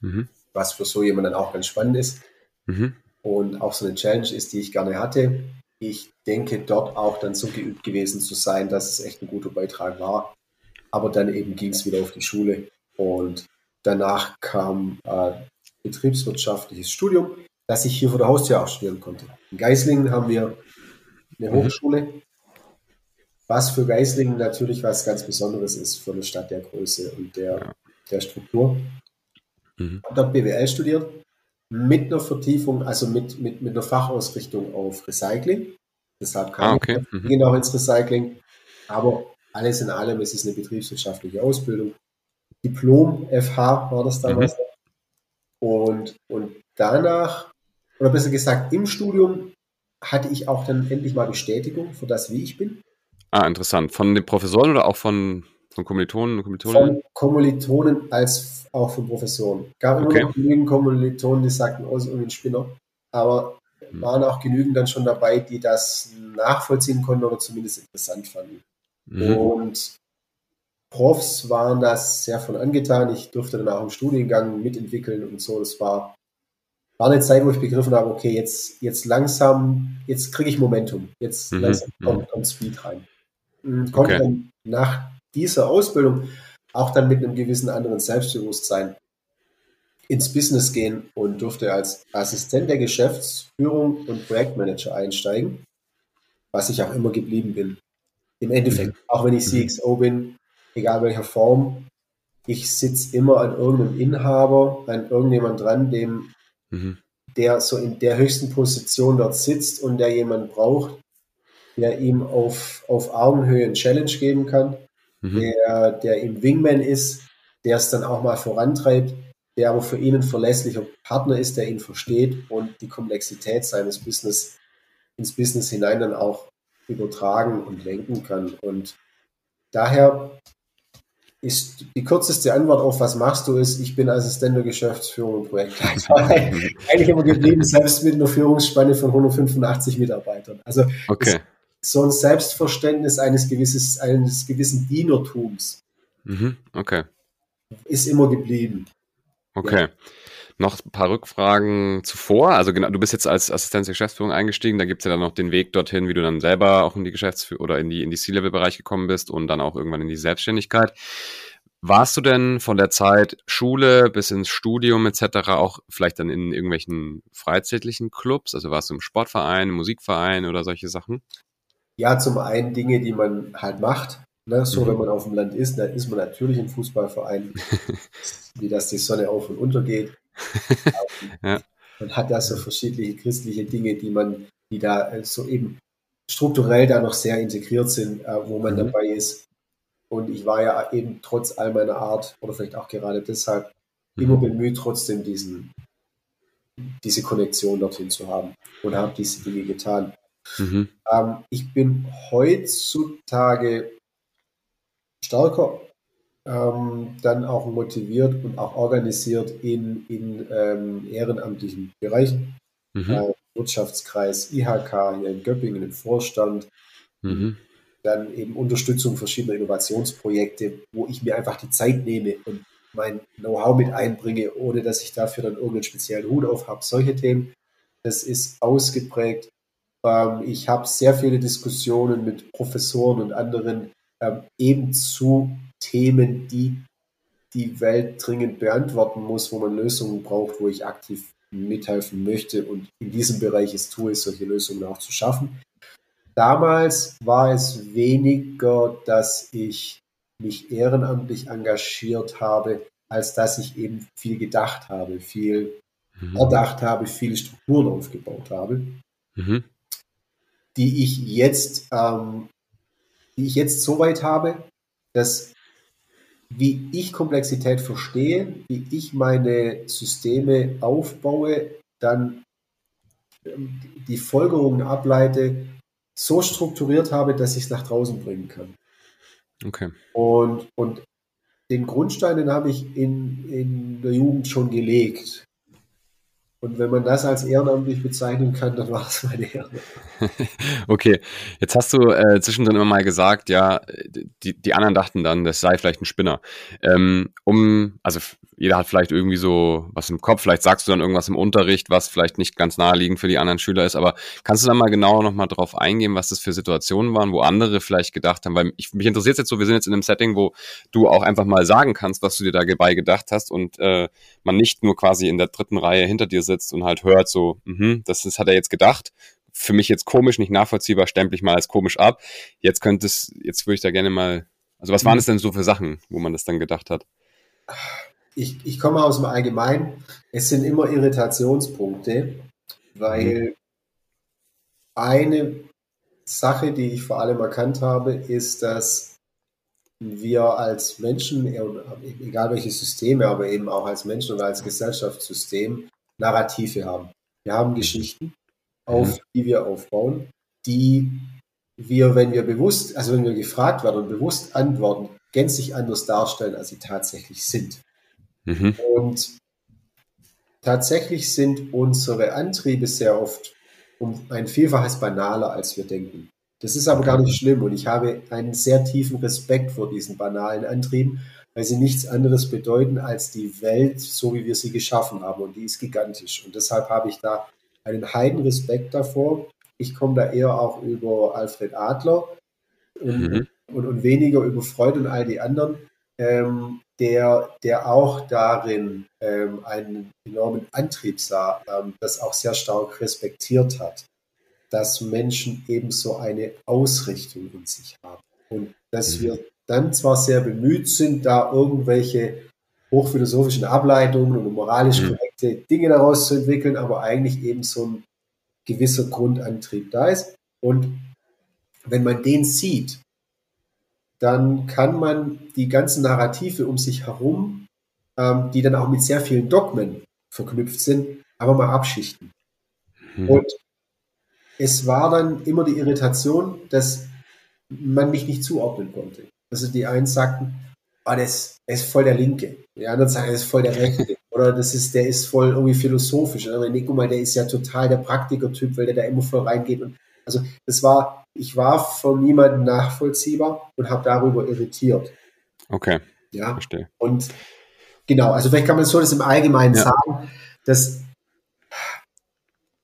mhm. was für so jemanden dann auch ganz spannend ist. Mhm. Und auch so eine Challenge ist, die ich gerne hatte. Ich denke, dort auch dann so geübt gewesen zu sein, dass es echt ein guter Beitrag war. Aber dann eben ging es wieder auf die Schule und danach kam äh, betriebswirtschaftliches Studium, das ich hier vor der Haustür auch studieren konnte. In Geislingen haben wir eine mhm. Hochschule, was für Geislingen natürlich was ganz Besonderes ist für eine Stadt der Größe und der, der Struktur. Mhm. Habe dort BWL studiert mit einer Vertiefung, also mit, mit, mit einer Fachausrichtung auf Recycling. Deshalb kam ah, okay. ich mhm. genau ins Recycling. Aber alles in allem, es ist eine betriebswirtschaftliche Ausbildung. Diplom FH war das damals. Mhm. Und, und danach, oder besser gesagt, im Studium hatte ich auch dann endlich mal Bestätigung für das, wie ich bin. Ah, interessant. Von den Professoren oder auch von, von Kommilitonen und Kommilitonen? Von Kommilitonen als auch von Professoren. Gab immer okay. noch genügend Kommilitonen, die sagten, oh, ist irgendwie ein Spinner. Aber hm. waren auch genügend dann schon dabei, die das nachvollziehen konnten oder zumindest interessant fanden. Mhm. Und Profs waren das sehr von angetan. Ich durfte dann auch im Studiengang mitentwickeln und so. Das war, war eine Zeit, wo ich begriffen habe, okay, jetzt, jetzt langsam, jetzt kriege ich Momentum. Jetzt mhm. langsam mhm. kommt, kommt Speed rein. Und konnte okay. dann nach dieser Ausbildung auch dann mit einem gewissen anderen Selbstbewusstsein ins Business gehen und durfte als Assistent der Geschäftsführung und Projektmanager einsteigen, was ich auch immer geblieben bin. Im Endeffekt, mhm. auch wenn ich mhm. CXO bin, egal welcher Form, ich sitze immer an irgendeinem Inhaber, an irgendjemand dran, dem, mhm. der so in der höchsten Position dort sitzt und der jemand braucht, der ihm auf, auf Augenhöhe ein Challenge geben kann, mhm. der, der ihm Wingman ist, der es dann auch mal vorantreibt, der aber für ihn ein verlässlicher Partner ist, der ihn versteht und die Komplexität seines Business ins Business hinein dann auch übertragen und lenken kann. Und daher ist die kürzeste Antwort auf, was machst du, ist, ich bin Assistent der Geschäftsführung und Projektleiter. Eigentlich immer geblieben, selbst mit einer Führungsspanne von 185 Mitarbeitern. Also okay. so ein Selbstverständnis eines, gewisses, eines gewissen Dienertums mhm. okay. ist immer geblieben. Okay. Ja. Noch ein paar Rückfragen zuvor. Also genau, du bist jetzt als Assistenz der Geschäftsführung eingestiegen. Da gibt es ja dann noch den Weg dorthin, wie du dann selber auch in die Geschäftsführung oder in die, in die C-Level-Bereich gekommen bist und dann auch irgendwann in die Selbstständigkeit. Warst du denn von der Zeit Schule bis ins Studium etc. auch vielleicht dann in irgendwelchen freizeitlichen Clubs? Also warst du im Sportverein, im Musikverein oder solche Sachen? Ja, zum einen Dinge, die man halt macht. Ne? So, mhm. wenn man auf dem Land ist, dann ist man natürlich im Fußballverein, wie das die Sonne auf und unter geht. ja. Man hat da so verschiedene christliche Dinge, die man, die da äh, so eben strukturell da noch sehr integriert sind, äh, wo man mhm. dabei ist. Und ich war ja eben trotz all meiner Art oder vielleicht auch gerade deshalb mhm. immer bemüht, trotzdem diesen, diese Konnektion dorthin zu haben und habe diese Dinge getan. Mhm. Ähm, ich bin heutzutage stärker ähm, dann auch motiviert und auch organisiert in, in ähm, ehrenamtlichen Bereichen. Mhm. Äh, Wirtschaftskreis IHK hier in Göppingen im Vorstand. Mhm. Dann eben Unterstützung verschiedener Innovationsprojekte, wo ich mir einfach die Zeit nehme und mein Know-how mit einbringe, ohne dass ich dafür dann irgendeinen speziellen Hut auf habe. Solche Themen, das ist ausgeprägt. Ähm, ich habe sehr viele Diskussionen mit Professoren und anderen ähm, eben zu Themen, die die Welt dringend beantworten muss, wo man Lösungen braucht, wo ich aktiv mithelfen möchte und in diesem Bereich es tue, solche Lösungen auch zu schaffen. Damals war es weniger, dass ich mich ehrenamtlich engagiert habe, als dass ich eben viel gedacht habe, viel mhm. erdacht habe, viele Strukturen aufgebaut habe, mhm. die ich jetzt, ähm, die ich jetzt so weit habe, dass wie ich Komplexität verstehe, wie ich meine Systeme aufbaue, dann ähm, die Folgerungen ableite, so strukturiert habe, dass ich es nach draußen bringen kann. Okay. Und, und den Grundstein, den habe ich in, in der Jugend schon gelegt. Und wenn man das als ehrenamtlich bezeichnen kann, dann war es meine Ehre. okay, jetzt hast du äh, zwischendrin immer mal gesagt, ja, die, die anderen dachten dann, das sei vielleicht ein Spinner. Ähm, um, also jeder hat vielleicht irgendwie so was im Kopf, vielleicht sagst du dann irgendwas im Unterricht, was vielleicht nicht ganz naheliegend für die anderen Schüler ist, aber kannst du da mal genau nochmal drauf eingehen, was das für Situationen waren, wo andere vielleicht gedacht haben, weil ich, mich interessiert jetzt so, wir sind jetzt in einem Setting, wo du auch einfach mal sagen kannst, was du dir dabei gedacht hast und äh, man nicht nur quasi in der dritten Reihe hinter dir sitzt und halt hört so, mh, das, das hat er jetzt gedacht, für mich jetzt komisch, nicht nachvollziehbar, stempel ich mal als komisch ab. Jetzt könnte es, jetzt würde ich da gerne mal, also was waren es denn so für Sachen, wo man das dann gedacht hat? Ich, ich komme aus dem Allgemeinen. Es sind immer Irritationspunkte, weil mhm. eine Sache, die ich vor allem erkannt habe, ist, dass wir als Menschen, egal welche Systeme, aber eben auch als Menschen oder als Gesellschaftssystem, Narrative haben. Wir haben Geschichten, auf mhm. die wir aufbauen, die wir, wenn wir bewusst, also wenn wir gefragt werden und bewusst antworten, gänzlich anders darstellen, als sie tatsächlich sind. Mhm. Und tatsächlich sind unsere Antriebe sehr oft um ein Vielfaches banaler, als wir denken. Das ist aber gar nicht schlimm und ich habe einen sehr tiefen Respekt vor diesen banalen Antrieben, weil sie nichts anderes bedeuten als die Welt, so wie wir sie geschaffen haben und die ist gigantisch. Und deshalb habe ich da einen heiden Respekt davor. Ich komme da eher auch über Alfred Adler und, mhm. und, und weniger über Freud und all die anderen, ähm, der, der auch darin ähm, einen enormen Antrieb sah, ähm, das auch sehr stark respektiert hat, dass Menschen eben so eine Ausrichtung in sich haben. Und dass mhm. wir dann zwar sehr bemüht sind, da irgendwelche hochphilosophischen Ableitungen und moralisch mhm. korrekte Dinge daraus zu entwickeln, aber eigentlich eben so ein gewisser Grundantrieb da ist. Und wenn man den sieht, dann kann man die ganzen Narrative um sich herum, ähm, die dann auch mit sehr vielen Dogmen verknüpft sind, aber mal abschichten. Mhm. Und es war dann immer die Irritation, dass man mich nicht zuordnen konnte. Also die einen sagten, ah, das, das ist voll der Linke. Die anderen sagen, das ist voll der Rechte. Oder das ist, der ist voll irgendwie philosophisch. Oder nee, guck mal, der ist ja total der Praktiker-Typ, weil der da immer voll reingeht. Und also das war, ich war von niemandem nachvollziehbar und habe darüber irritiert. Okay. Ja. Verstehe. Und genau, also vielleicht kann man so das im Allgemeinen ja. sagen, dass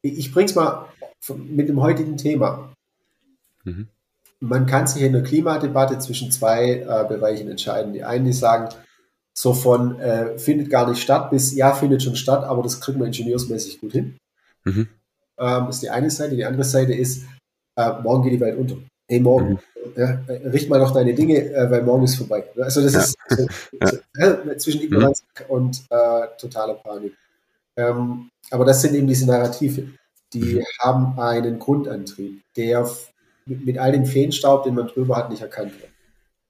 ich bringe es mal mit dem heutigen Thema. Mhm. Man kann sich in der Klimadebatte zwischen zwei äh, Bereichen entscheiden. Die einen, die sagen, so von äh, findet gar nicht statt bis ja, findet schon statt, aber das kriegen wir ingenieursmäßig gut hin. Mhm. Ähm, ist die eine Seite. Die andere Seite ist, äh, morgen geht die Welt unter. Hey, morgen, mhm. ja, richt mal noch deine Dinge, äh, weil morgen ist vorbei. Also das ja. ist so, so, ja, zwischen Ignoranz mhm. und äh, totaler Panik. Ähm, aber das sind eben diese Narrative. Die mhm. haben einen Grundantrieb, der mit, mit, all dem Feenstaub, den man drüber hat, nicht erkannt wird.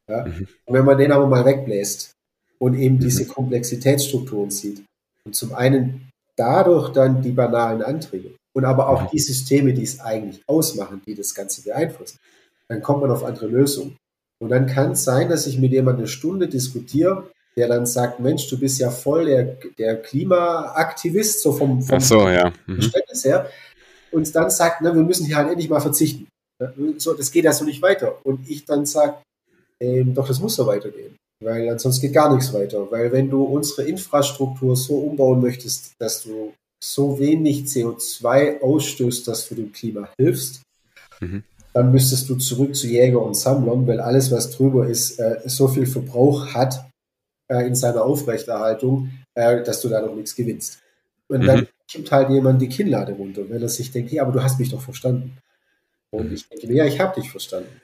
Ja? Mhm. Und wenn man den aber mal wegbläst und eben diese mhm. Komplexitätsstrukturen sieht und zum einen dadurch dann die banalen Anträge und aber auch die Systeme, die es eigentlich ausmachen, die das Ganze beeinflussen, dann kommt man auf andere Lösungen. Und dann kann es sein, dass ich mit jemandem eine Stunde diskutiere, der dann sagt, Mensch, du bist ja voll der, der Klimaaktivist, so vom, vom so, ja. mhm. Verständnis her, und dann sagt, na, wir müssen hier halt endlich mal verzichten. So, das geht ja so nicht weiter. Und ich dann sage, ähm, doch, das muss so weitergehen. Weil ansonsten geht gar nichts weiter. Weil wenn du unsere Infrastruktur so umbauen möchtest, dass du so wenig CO2 ausstößt, dass du dem Klima hilfst, mhm. dann müsstest du zurück zu Jäger und Sammlern, weil alles, was drüber ist, äh, so viel Verbrauch hat äh, in seiner Aufrechterhaltung, äh, dass du da noch nichts gewinnst. Und mhm. dann kippt halt jemand die Kinnlade runter, weil er sich denkt, hey, aber du hast mich doch verstanden. Und ich denke mir, ja, ich habe dich verstanden.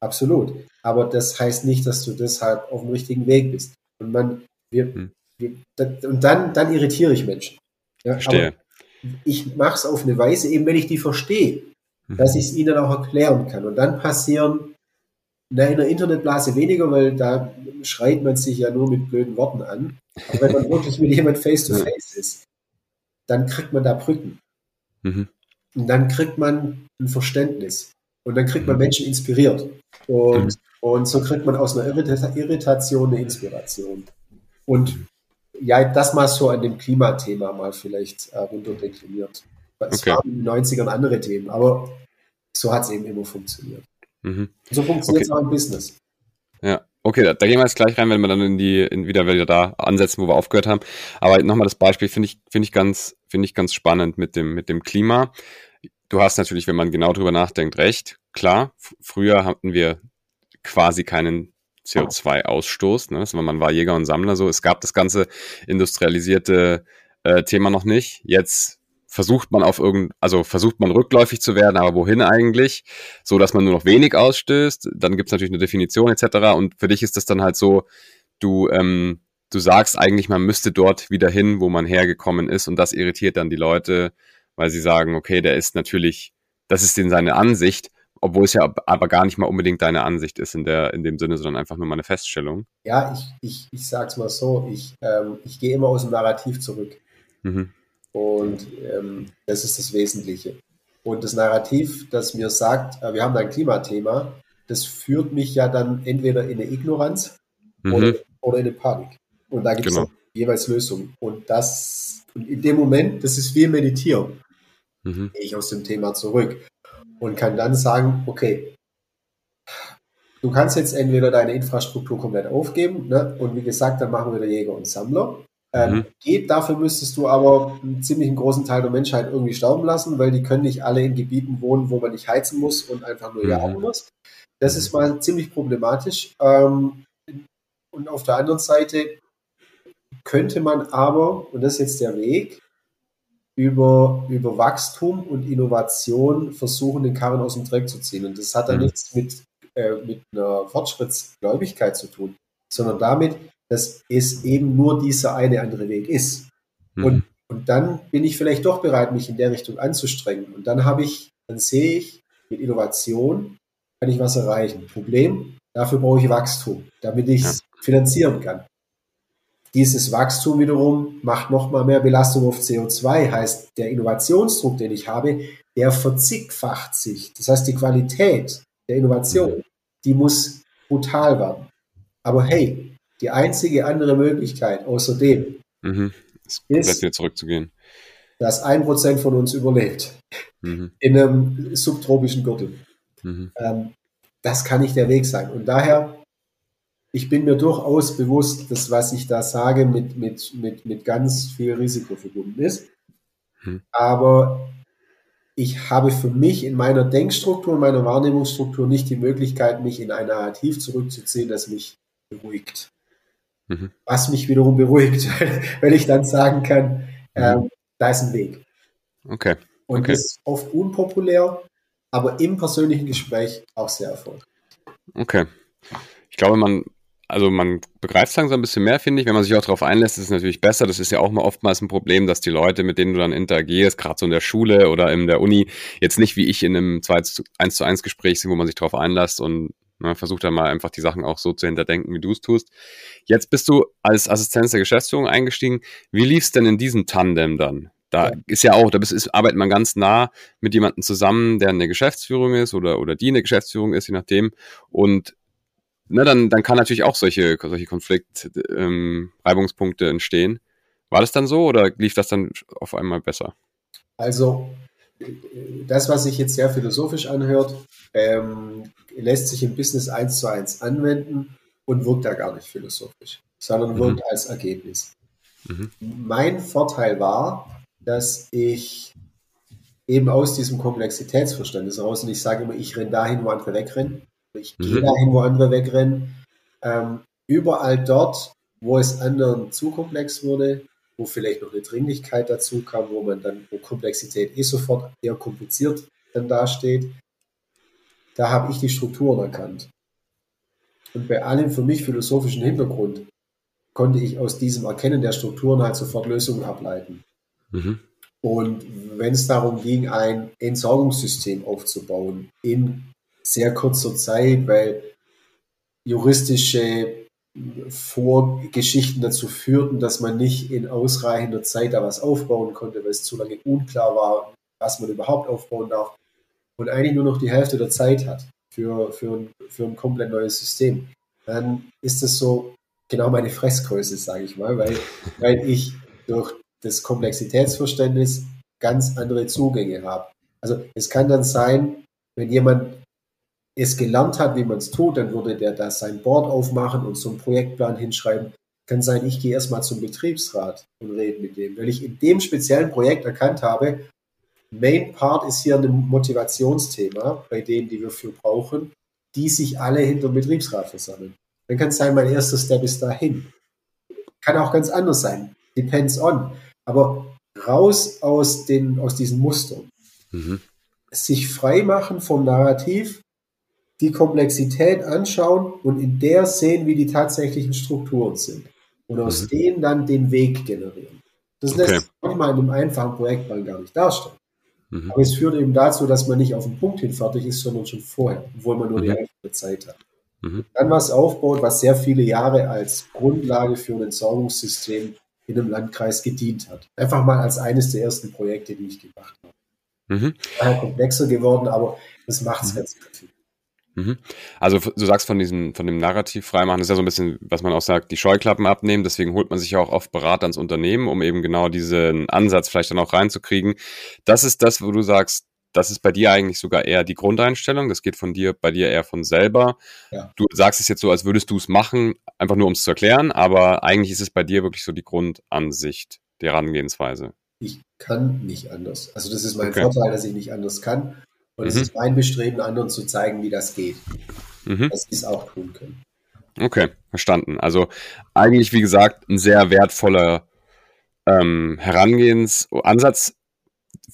Absolut. Aber das heißt nicht, dass du deshalb auf dem richtigen Weg bist. Und man, wir, mhm. wir und dann, dann irritiere ich Menschen. Ja, Verstehe. ich mache es auf eine Weise, eben wenn ich die verstehe, mhm. dass ich es ihnen auch erklären kann. Und dann passieren na, in der Internetblase weniger, weil da schreit man sich ja nur mit blöden Worten an. Aber wenn man wirklich mit jemand face to face ist, dann kriegt man da Brücken. Mhm. Und dann kriegt man ein Verständnis. Und dann kriegt man mhm. Menschen inspiriert. Und, mhm. und so kriegt man aus einer Irritation eine Inspiration. Und ja, das mal so an dem Klimathema mal vielleicht äh, runterdekliniert. Es okay. waren in den 90ern andere Themen, aber so hat es eben immer funktioniert. Mhm. So funktioniert es okay. auch im Business. Ja, okay, da, da, gehen wir jetzt gleich rein, wenn wir dann in die, in wieder, wieder da ansetzen, wo wir aufgehört haben. Aber nochmal das Beispiel finde ich, finde ich ganz, finde ich ganz spannend mit dem, mit dem Klima. Du hast natürlich, wenn man genau drüber nachdenkt, recht. Klar, früher hatten wir quasi keinen CO2-Ausstoß. Ne? Also man war Jäger und Sammler so. Es gab das ganze industrialisierte äh, Thema noch nicht. Jetzt versucht man auf irgend, also versucht man rückläufig zu werden, aber wohin eigentlich? So, dass man nur noch wenig ausstößt. Dann gibt es natürlich eine Definition etc. Und für dich ist das dann halt so, du, ähm, du sagst eigentlich, man müsste dort wieder hin, wo man hergekommen ist. Und das irritiert dann die Leute, weil sie sagen, okay, der ist natürlich, das ist in seine Ansicht, obwohl es ja aber gar nicht mal unbedingt deine Ansicht ist in, der, in dem Sinne, sondern einfach nur mal eine Feststellung. Ja, ich, ich, ich sag's mal so, ich, ähm, ich gehe immer aus dem Narrativ zurück. Mhm. Und ähm, das ist das Wesentliche. Und das Narrativ, das mir sagt, äh, wir haben ein Klimathema, das führt mich ja dann entweder in eine Ignoranz mhm. oder, oder, in eine Panik. Und da gibt es genau. jeweils Lösungen. Und das, in dem Moment, das ist wie Meditieren, mhm. gehe ich aus dem Thema zurück und kann dann sagen, okay, du kannst jetzt entweder deine Infrastruktur komplett aufgeben ne? und wie gesagt, dann machen wir der Jäger und Sammler. Ähm, mhm. Geht, dafür müsstest du aber einen ziemlich großen Teil der Menschheit irgendwie sterben lassen, weil die können nicht alle in Gebieten wohnen, wo man nicht heizen muss und einfach nur mhm. jagen muss. Das ist mal ziemlich problematisch. Ähm, und auf der anderen Seite könnte man aber, und das ist jetzt der Weg, über, über Wachstum und Innovation versuchen, den Karren aus dem Dreck zu ziehen. Und das hat dann mhm. nichts mit, äh, mit einer Fortschrittsgläubigkeit zu tun, sondern damit, dass es eben nur dieser eine andere Weg ist. Mhm. Und, und dann bin ich vielleicht doch bereit, mich in der Richtung anzustrengen. Und dann habe ich, dann sehe ich, mit Innovation kann ich was erreichen. Problem, dafür brauche ich Wachstum, damit ich es ja. finanzieren kann. Dieses Wachstum wiederum macht nochmal mehr Belastung auf CO2, heißt der Innovationsdruck, den ich habe, der verzigfacht sich. Das heißt, die Qualität der Innovation, die muss brutal werden. Aber hey, die einzige andere Möglichkeit außerdem mhm. ist, ist wieder zurückzugehen. dass ein Prozent von uns überlebt mhm. in einem subtropischen Gürtel. Mhm. Ähm, das kann nicht der Weg sein. Und daher ich bin mir durchaus bewusst, dass was ich da sage, mit, mit, mit, mit ganz viel Risiko verbunden ist. Hm. Aber ich habe für mich in meiner Denkstruktur, in meiner Wahrnehmungsstruktur nicht die Möglichkeit, mich in ein Narrativ zurückzuziehen, das mich beruhigt. Mhm. Was mich wiederum beruhigt, weil ich dann sagen kann, äh, da ist ein Weg. Okay. Und okay. ist oft unpopulär, aber im persönlichen Gespräch auch sehr erfolgreich. Okay. Ich glaube, man, also man begreift es langsam ein bisschen mehr, finde ich. Wenn man sich auch darauf einlässt, ist es natürlich besser. Das ist ja auch mal oftmals ein Problem, dass die Leute, mit denen du dann interagierst, gerade so in der Schule oder in der Uni, jetzt nicht wie ich in einem 1 zu 1 Gespräch sind, wo man sich darauf einlässt und ne, versucht dann mal einfach die Sachen auch so zu hinterdenken, wie du es tust. Jetzt bist du als Assistenz der Geschäftsführung eingestiegen. Wie lief es denn in diesem Tandem dann? Da Ja. ist ja auch, da ist, arbeitet man ganz nah mit jemandem zusammen, der in der Geschäftsführung ist oder, oder die in der Geschäftsführung ist, je nachdem. Und ne, dann, dann kann natürlich auch solche, solche Konflikt, ähm, Reibungspunkte entstehen. War das dann so oder lief das dann auf einmal besser? Also, das, was sich jetzt sehr philosophisch anhört, ähm, lässt sich im Business eins zu eins anwenden und wirkt da gar nicht philosophisch, sondern Mhm. wirkt als Ergebnis. Mhm. Mein Vorteil war, dass ich eben aus diesem Komplexitätsverständnis raus, und ich sage immer, ich renne dahin, wo andere wegrennen, ich gehe Mhm. dahin, wo andere wegrennen, ähm, überall dort, wo es anderen zu komplex wurde, wo vielleicht noch eine Dringlichkeit dazu kam, wo man dann, wo Komplexität eh sofort eher kompliziert dann dasteht, da habe ich die Strukturen erkannt. Und bei allem für mich philosophischen Hintergrund konnte ich aus diesem Erkennen der Strukturen halt sofort Lösungen ableiten. Mhm. Und wenn es darum ging, ein Entsorgungssystem aufzubauen in sehr kurzer Zeit, weil juristische Vorgeschichten dazu führten, dass man nicht in ausreichender Zeit da was aufbauen konnte, weil es zu lange unklar war, was man überhaupt aufbauen darf und eigentlich nur noch die Hälfte der Zeit hat für, für, ein, für ein komplett neues System, dann ist das so genau meine Fressgröße, sage ich mal, weil, weil ich durch das Komplexitätsverständnis ganz andere Zugänge habe. Also es kann dann sein, wenn jemand es gelernt hat, wie man es tut, dann würde der da sein Board aufmachen und so einen Projektplan hinschreiben. Kann sein, ich gehe erstmal zum Betriebsrat und rede mit dem, weil ich in dem speziellen Projekt erkannt habe, Main Part ist hier ein Motivationsthema bei denen, die wir für brauchen, die sich alle hinter dem Betriebsrat versammeln. Dann kann es sein, mein erster Step ist dahin. Kann auch ganz anders sein. Depends on. Aber raus aus, den, aus diesen Mustern. Mhm. Sich frei machen vom Narrativ, die Komplexität anschauen und in der sehen, wie die tatsächlichen Strukturen sind. Und aus Mhm. denen dann den Weg generieren. Das lässt Okay. sich manchmal in einem einfachen Projektplan gar nicht darstellen. Mhm. Aber es führt eben dazu, dass man nicht auf den Punkt hin fertig ist, sondern schon vorher, obwohl man nur die Mhm. Hälfte der Zeit hat. Mhm. Dann was aufbaut, was sehr viele Jahre als Grundlage für ein Entsorgungssystem in einem Landkreis gedient hat. Einfach mal als eines der ersten Projekte, die ich gemacht habe. Mhm. Daher komplexer geworden, aber das macht es Mhm. ganz viel. Mhm. Also du sagst von diesem, von dem Narrativ freimachen, das ist ja so ein bisschen, was man auch sagt, die Scheuklappen abnehmen. Deswegen holt man sich ja auch oft Berater ins Unternehmen, um eben genau diesen Ansatz vielleicht dann auch reinzukriegen. Das ist das, wo du sagst, das ist bei dir eigentlich sogar eher die Grundeinstellung. Das geht von dir, bei dir eher von selber. Ja. Du sagst es jetzt so, als würdest du es machen, einfach nur um es zu erklären, aber eigentlich ist es bei dir wirklich so die Grundansicht, die Herangehensweise. Ich kann nicht anders. Also das ist mein Okay. Vorteil, dass ich nicht anders kann. Und es Mhm. ist mein Bestreben, anderen zu zeigen, wie das geht, Mhm. dass sie es auch tun können. Okay, verstanden. Also eigentlich, wie gesagt, ein sehr wertvoller ähm, Herangehensansatz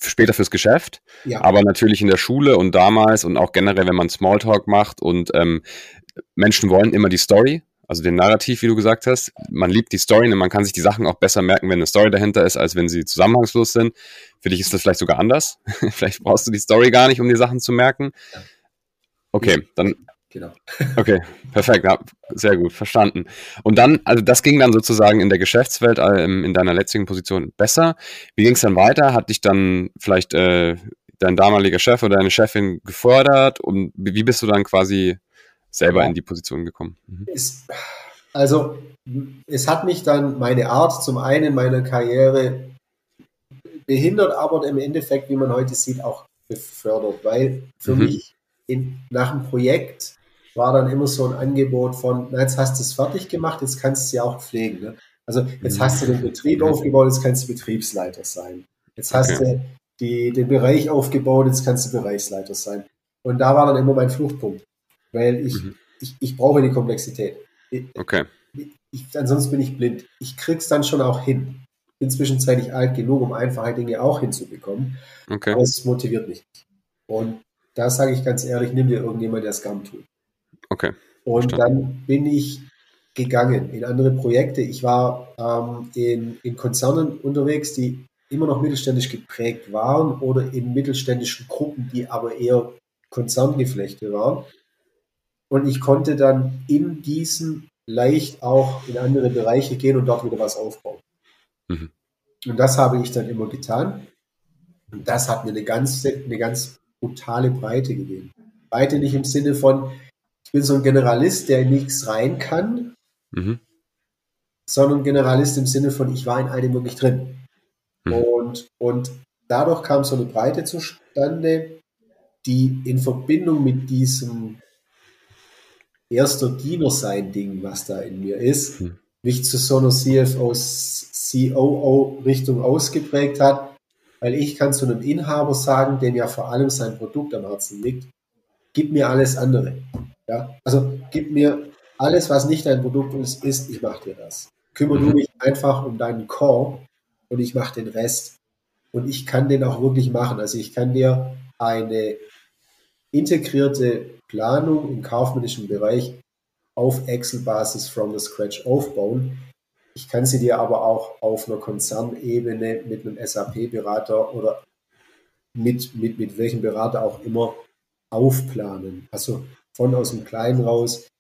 später fürs Geschäft, Ja, aber natürlich in der Schule und damals und auch generell, wenn man Smalltalk macht und ähm, Menschen wollen immer die Story, also den Narrativ, wie du gesagt hast. Man liebt die Story und man kann sich die Sachen auch besser merken, wenn eine Story dahinter ist, als wenn sie zusammenhangslos sind. Für dich ist das vielleicht sogar anders. vielleicht brauchst du die Story gar nicht, um die Sachen zu merken. Okay, dann genau. Okay, perfekt, ja, sehr gut, verstanden. Und dann, also das ging dann sozusagen in der Geschäftswelt ähm, in deiner letzten Position besser. Wie ging es dann weiter? Hat dich dann vielleicht äh, dein damaliger Chef oder deine Chefin gefördert? Und wie bist du dann quasi selber in die Position gekommen? Mhm. Es, also, es hat mich dann meine Art zum einen meiner Karriere behindert, aber im Endeffekt, wie man heute sieht, auch befördert, weil für Mhm. mich in, nach dem Projekt war dann immer so ein Angebot von, na, jetzt hast du es fertig gemacht, jetzt kannst du ja auch pflegen. Ne? Also jetzt Mhm. hast du den Betrieb Mhm. aufgebaut, jetzt kannst du Betriebsleiter sein. Jetzt hast Okay. du die, den Bereich aufgebaut, jetzt kannst du Bereichsleiter sein. Und da war dann immer mein Fluchtpunkt, weil ich, Mhm. ich, ich brauche die Komplexität. Okay, ich, ansonsten bin ich blind. Ich krieg's dann schon auch hin. Bin zwischenzeitlich alt genug, um einfache Dinge auch hinzubekommen. okay, Aber es motiviert mich nicht. Und da sage ich ganz ehrlich, nimm dir irgendjemand, der gern tut. okay. Und dann bin ich gegangen in andere Projekte. Ich war ähm, in, in Konzernen unterwegs, die immer noch mittelständisch geprägt waren oder in mittelständischen Gruppen, die aber eher Konzerngeflechte waren. Und ich konnte dann in diesen leicht auch in andere Bereiche gehen und dort wieder was aufbauen. Mhm. Und das habe ich dann immer getan. Und das hat mir eine ganz, eine ganz brutale Breite gegeben. Breite nicht im Sinne von, ich bin so ein Generalist, der in nichts rein kann, mhm. sondern Generalist im Sinne von, ich war in allem wirklich drin. Mhm. Und, und dadurch kam so eine Breite zustande, die in Verbindung mit diesem erster Diener sein Ding, was da in mir ist, mhm. mich zu so einer CFO, COO Richtung ausgeprägt hat, weil ich kann zu einem Inhaber sagen, dem ja vor allem sein Produkt am Herzen liegt, gib mir alles andere. Ja? Also gib mir alles, was nicht dein Produkt ist, ist ich mache dir das. Kümmere mhm. du mich einfach um deinen Core und ich mache den Rest. Und ich kann den auch wirklich machen. Also ich kann dir eine integrierte Planung im kaufmännischen Bereich auf Excel-Basis from the scratch aufbauen. Ich kann sie dir aber auch auf einer Konzernebene mit einem SAP-Berater oder mit, mit, mit welchem Berater auch immer aufplanen. Also von aus dem Kleinen raus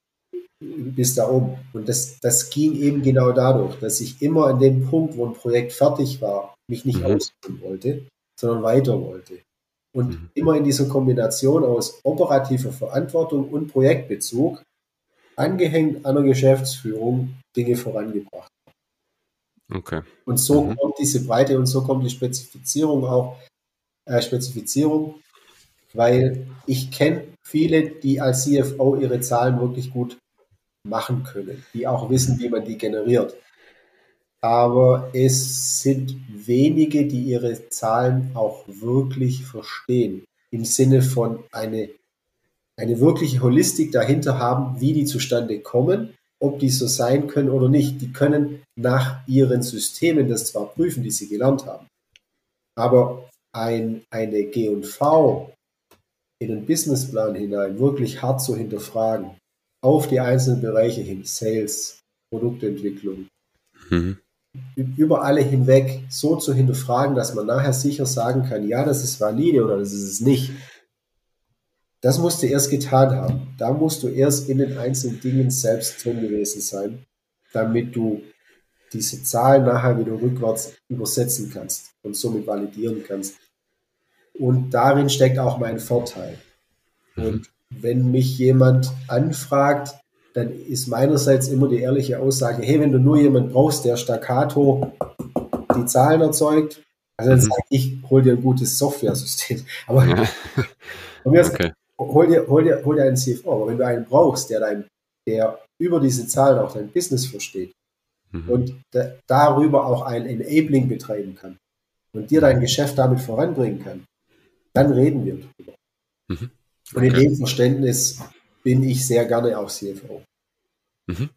bis da oben. Und das, das ging eben genau dadurch, dass ich immer an dem Punkt, wo ein Projekt fertig war, mich nicht mhm. ausruhen wollte, sondern weiter wollte. Und mhm. immer in dieser Kombination aus operativer Verantwortung und Projektbezug, angehängt an der Geschäftsführung, Dinge vorangebracht. Okay. Und so mhm. kommt diese Breite und so kommt die Spezifizierung auch, äh, Spezifizierung, weil ich kenne viele, die als CFO ihre Zahlen wirklich gut machen können, die auch wissen, wie man die generiert. Aber es sind wenige, die ihre Zahlen auch wirklich verstehen, im Sinne von eine, eine wirkliche Holistik dahinter haben, wie die zustande kommen, ob die so sein können oder nicht. Die können nach ihren Systemen das zwar prüfen, die sie gelernt haben, aber ein, eine G&V in einen Businessplan hinein wirklich hart zu hinterfragen, auf die einzelnen Bereiche hin, Sales, Produktentwicklung, mhm. Über alle hinweg so zu hinterfragen, dass man nachher sicher sagen kann, ja, das ist valide oder das ist es nicht. Das musst du erst getan haben. Da musst du erst in den einzelnen Dingen selbst drin gewesen sein, damit du diese Zahlen nachher wieder rückwärts übersetzen kannst und somit validieren kannst. Und darin steckt auch mein Vorteil. Und wenn mich jemand anfragt, dann ist meinerseits immer die ehrliche Aussage, hey, wenn du nur jemanden brauchst, der staccato die Zahlen erzeugt, also dann mhm. sage ich, hol dir ein gutes Software-System. Aber ja. okay. hol, dir, hol, dir, hol dir einen CFO. Aber wenn du einen brauchst, der, dein, der über diese Zahlen auch dein Business versteht mhm. und da, darüber auch ein Enabling betreiben kann und dir dein Geschäft damit voranbringen kann, dann reden wir darüber. Mhm. Und in dem Verständnis bin ich sehr gerne auch CFO. Mhm.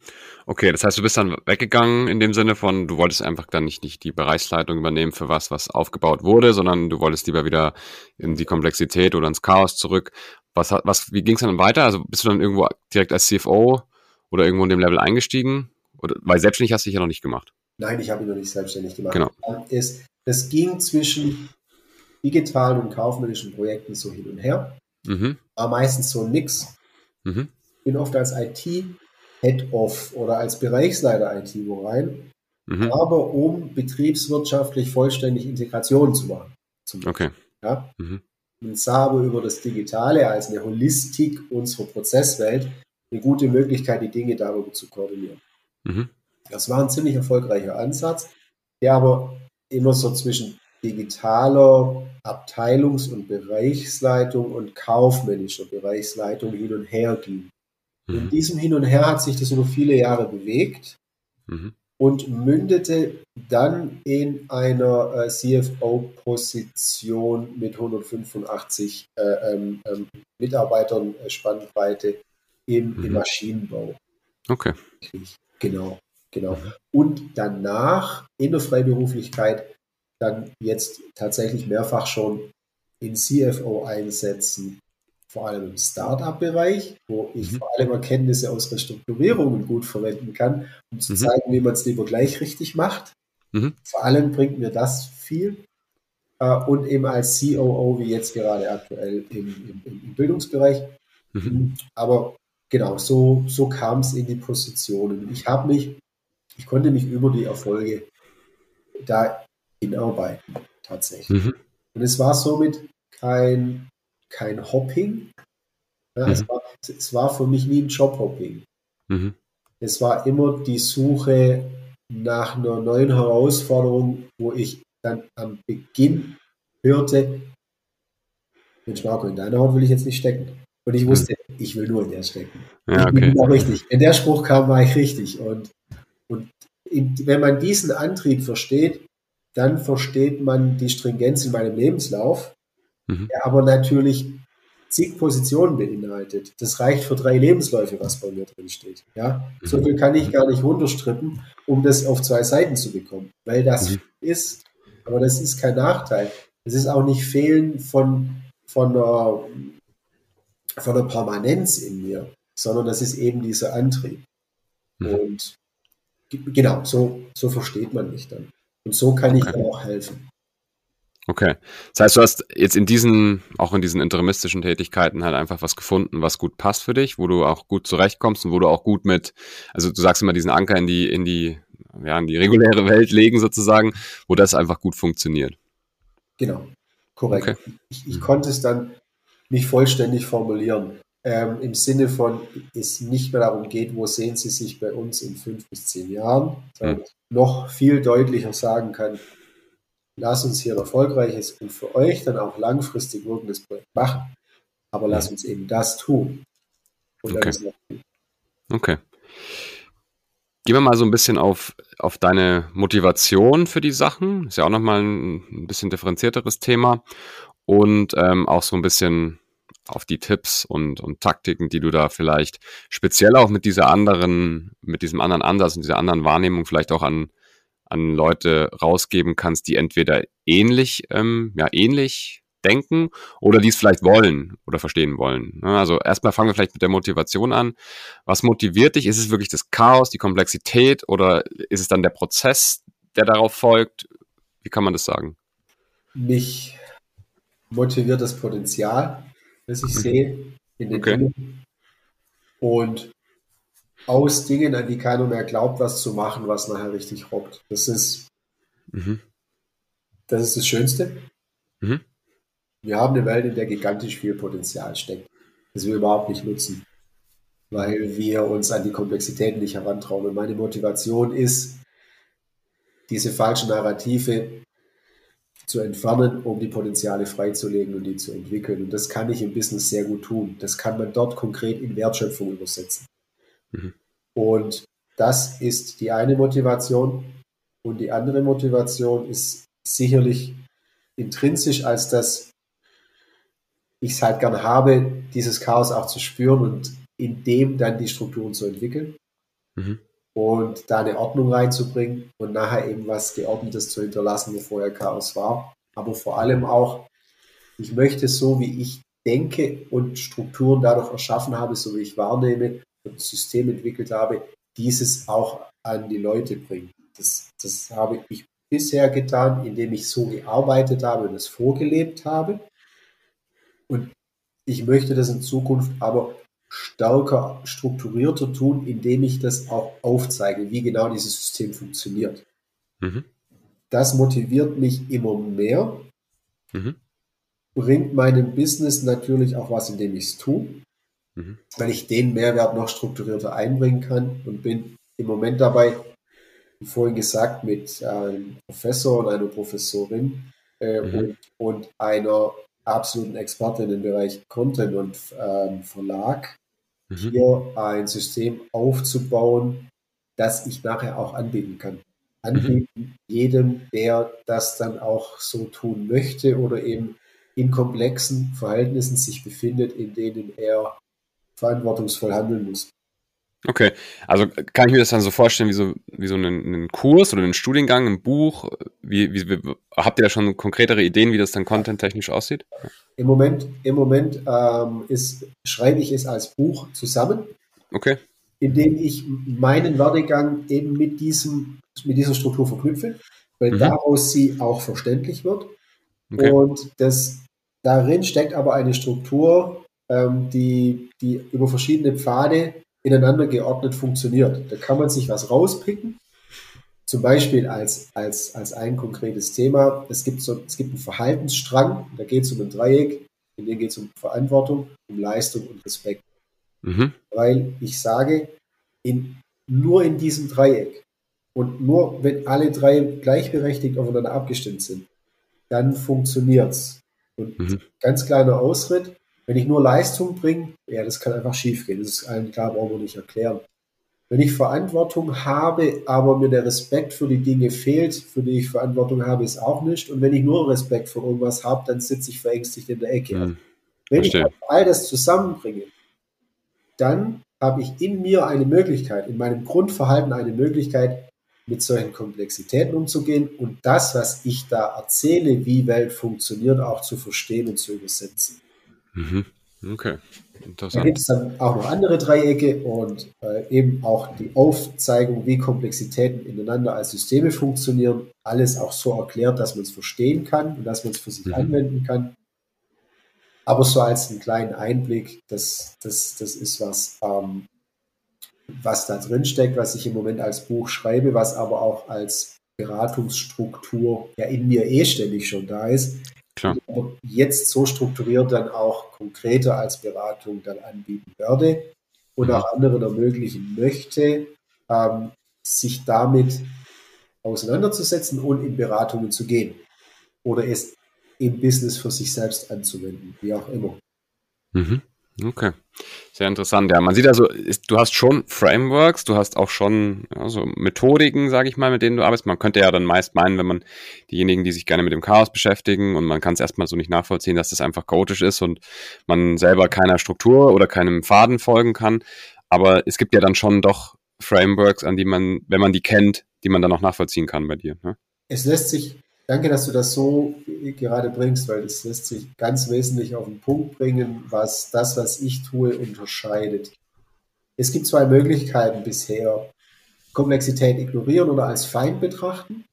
Okay, das heißt, du bist dann weggegangen in dem Sinne von, du wolltest einfach dann nicht, nicht die Bereichsleitung übernehmen für was, was aufgebaut wurde, sondern du wolltest lieber wieder in die Komplexität oder ins Chaos zurück. Was, was, wie ging es dann weiter? Also bist du dann irgendwo direkt als CFO oder irgendwo in dem Level eingestiegen? Oder, weil selbstständig hast du dich ja noch nicht gemacht. Nein, ich habe ihn noch nicht selbstständig gemacht. Genau. Es, es ging zwischen digitalen und kaufmännischen Projekten so hin und her. Mhm. War meistens so ein Mix. Mhm. Bin oft als IT Head-Off oder als Bereichsleiter IT wo rein, mhm. aber um betriebswirtschaftlich vollständig Integration zu machen. okay. Ja? Mhm. Und sah aber über das Digitale als eine Holistik unserer Prozesswelt eine gute Möglichkeit, die Dinge darüber zu koordinieren. Mhm. Das war ein ziemlich erfolgreicher Ansatz, der aber immer so zwischen digitaler Abteilungs- und Bereichsleitung und kaufmännischer Bereichsleitung hin und her ging. Mhm. In diesem Hin und Her hat sich das über viele Jahre bewegt mhm. und mündete dann in einer äh, CFO-Position mit 185 äh, ähm, ähm, Mitarbeitern äh, Spannbreite im, mhm. im Maschinenbau. Okay. Genau, genau. Mhm. Und danach in der Freiberuflichkeit dann jetzt tatsächlich mehrfach schon in CFO einsetzen, vor allem im Startup-Bereich, wo ich mhm. vor allem Erkenntnisse aus Restrukturierungen gut verwenden kann, um zu mhm. zeigen, wie man es lieber gleich richtig macht. Mhm. Vor allem bringt mir das viel. Äh, und eben als COO, wie jetzt gerade aktuell im, im, im Bildungsbereich. Mhm. Aber genau, so, so kam es in die Positionen. Ich habe mich, ich konnte mich über die Erfolge da hinarbeiten, tatsächlich. Mhm. Und es war somit kein, kein Hopping. Ja, mhm. es, war, es war für mich nie ein Jobhopping. Mhm. Es war immer die Suche nach einer neuen Herausforderung, wo ich dann am Beginn hörte, Mensch Marco, in deiner Haut will ich jetzt nicht stecken. Und ich wusste, hm. ich will nur in der stecken. Ja, okay. Ich bin richtig. Wenn der Spruch kam, war ich richtig. Und, und in, wenn man diesen Antrieb versteht, dann versteht man die Stringenz in meinem Lebenslauf, mhm. der aber natürlich zig Positionen beinhaltet. Das reicht für drei Lebensläufe, was bei mir drin steht. Ja? Mhm. So viel kann ich gar nicht runterstrippen, um das auf zwei Seiten zu bekommen. Weil das mhm. ist, aber das ist kein Nachteil. Es ist auch nicht Fehlen von, von, einer, von einer Permanenz in mir, sondern das ist eben dieser Antrieb. Mhm. Und genau, so, so versteht man mich dann. Und so kann ich okay. dann auch helfen. Okay. Das heißt, du hast jetzt in diesen, auch in diesen interimistischen Tätigkeiten halt einfach was gefunden, was gut passt für dich, wo du auch gut zurechtkommst und wo du auch gut mit, also du sagst immer diesen Anker in die, in die, ja, in die reguläre Welt legen sozusagen, wo das einfach gut funktioniert. Genau. Korrekt. Okay. Ich, ich konnte es dann nicht vollständig formulieren. Ähm, Im Sinne von, es nicht mehr darum geht, wo sehen Sie sich bei uns in fünf bis zehn Jahren, mhm. noch viel deutlicher sagen kann, lass uns hier erfolgreiches und für euch dann auch langfristig wirkendes Projekt machen. Aber lass uns eben das tun. Und okay. okay. Gehen wir mal so ein bisschen auf, auf deine Motivation für die Sachen. Ist ja auch nochmal ein, ein bisschen differenzierteres Thema. Und ähm, auch so ein bisschen auf die Tipps und, und Taktiken, die du da vielleicht speziell auch mit dieser anderen, mit diesem anderen Ansatz und dieser anderen Wahrnehmung vielleicht auch an, an Leute rausgeben kannst, die entweder ähnlich, ähm, ja, ähnlich denken oder die es vielleicht wollen oder verstehen wollen. Ne? Also erstmal fangen wir vielleicht mit der Motivation an. Was motiviert dich? Ist es wirklich das Chaos, die Komplexität oder ist es dann der Prozess, der darauf folgt? Wie kann man das sagen? Mich motiviert das Potenzial, das ich mhm. sehe in den okay. Dingen. Und aus Dingen, an die keiner mehr glaubt, was zu machen, was nachher richtig rockt. Das ist, mhm. das ist das Schönste. Mhm. Wir haben eine Welt, in der gigantisch viel Potenzial steckt, das wir überhaupt nicht nutzen, weil wir uns an die Komplexitäten nicht herantrauen. Und meine Motivation ist, diese falschen Narrative zu entfernen, um die Potenziale freizulegen und die zu entwickeln. Und das kann ich im Business sehr gut tun. Das kann man dort konkret in Wertschöpfung übersetzen. Mhm. Und das ist die eine Motivation. Und die andere Motivation ist sicherlich intrinsisch als das, ich es halt gern habe, dieses Chaos auch zu spüren und in dem dann die Strukturen zu entwickeln mhm. Und da eine Ordnung reinzubringen und nachher eben was Geordnetes zu hinterlassen, wo vorher Chaos war. Aber vor allem auch, ich möchte so, wie ich denke und Strukturen dadurch erschaffen habe, so wie ich wahrnehme, ein System entwickelt habe, dieses auch an die Leute bringt. Das, das habe ich bisher getan, indem ich so gearbeitet habe und es vorgelebt habe. Und ich möchte das in Zukunft aber stärker strukturierter tun, indem ich das auch aufzeige, wie genau dieses System funktioniert. Mhm. Das motiviert mich immer mehr, mhm. bringt meinem Business natürlich auch was, indem ich es tue mhm. weil ich den Mehrwert noch strukturierter einbringen kann und bin im Moment dabei, wie vorhin gesagt, mit einem Professor und einer Professorin äh, mhm. und, und, einer absoluten Expertin im Bereich Content und ähm, Verlag, mhm. hier ein System aufzubauen, das ich nachher auch anbieten kann. Anbieten mhm. jedem, der das dann auch so tun möchte oder eben in komplexen Verhältnissen sich befindet, in denen er verantwortungsvoll handeln muss. Okay, also kann ich mir das dann so vorstellen wie so, wie so einen, einen Kurs oder einen Studiengang, ein Buch? Wie, wie, wie, habt ihr da schon konkretere Ideen, wie das dann content-technisch aussieht? Im Moment, im Moment ähm, ist, schreibe ich es als Buch zusammen. Okay. Indem ich meinen Werdegang eben mit, diesem, mit dieser Struktur verknüpfe, weil mhm. daraus sie auch verständlich wird. Okay. Und das, darin steckt aber eine Struktur, ähm, die, die über verschiedene Pfade ineinander geordnet funktioniert. Da kann man sich was rauspicken zum Beispiel als, als, als ein konkretes Thema, es gibt, so, es gibt einen Verhaltensstrang, da geht es um ein Dreieck, in dem geht es um Verantwortung, um Leistung und Respekt. Mhm. Weil ich sage, in, nur in diesem Dreieck und nur wenn alle drei gleichberechtigt aufeinander abgestimmt sind, dann funktioniert es. Und mhm. ganz kleiner Ausritt, wenn ich nur Leistung bringe, ja, das kann einfach schief gehen. Das ist allen klar, brauchen wir nicht erklären. Wenn ich Verantwortung habe, aber mir der Respekt für die Dinge fehlt, für die ich Verantwortung habe, ist auch nicht. Und wenn ich nur Respekt für irgendwas habe, dann sitze ich verängstigt in der Ecke. Mhm. Wenn Verstehe. ich all das zusammenbringe, dann habe ich in mir eine Möglichkeit, in meinem Grundverhalten eine Möglichkeit, mit solchen Komplexitäten umzugehen und das, was ich da erzähle, wie Welt funktioniert, auch zu verstehen und zu übersetzen. Mhm. Okay. Da gibt es dann auch noch andere Dreiecke und äh, eben auch die Aufzeigung, wie Komplexitäten ineinander als Systeme funktionieren. Alles auch so erklärt, dass man es verstehen kann und dass man es für sich mhm. anwenden kann. Aber so als einen kleinen Einblick, das, das, das ist was, ähm, was da drin steckt, was ich im Moment als Buch schreibe, was aber auch als Beratungsstruktur ja in mir eh ständig schon da ist. Klar. Jetzt so strukturiert dann auch konkreter als Beratung dann anbieten werde und mhm. auch anderen ermöglichen möchte, ähm, sich damit auseinanderzusetzen und in Beratungen zu gehen oder es im Business für sich selbst anzuwenden, wie auch immer. Mhm. Okay, sehr interessant. Ja, man sieht also, ist, du hast schon Frameworks, du hast auch schon ja, Methodiken, sage ich mal, mit denen du arbeitest. Man könnte ja dann meist meinen, wenn man diejenigen, die sich gerne mit dem Chaos beschäftigen und man kann es erstmal so nicht nachvollziehen, dass das einfach chaotisch ist und man selber keiner Struktur oder keinem Faden folgen kann. Aber es gibt ja dann schon doch Frameworks, an die man, wenn man die kennt, die man dann auch nachvollziehen kann bei dir. Ne? Es lässt sich Danke, dass du das so gerade bringst, weil es lässt sich ganz wesentlich auf den Punkt bringen, was das, was ich tue, unterscheidet. Es gibt zwei Möglichkeiten bisher. Komplexität ignorieren oder als Feind betrachten,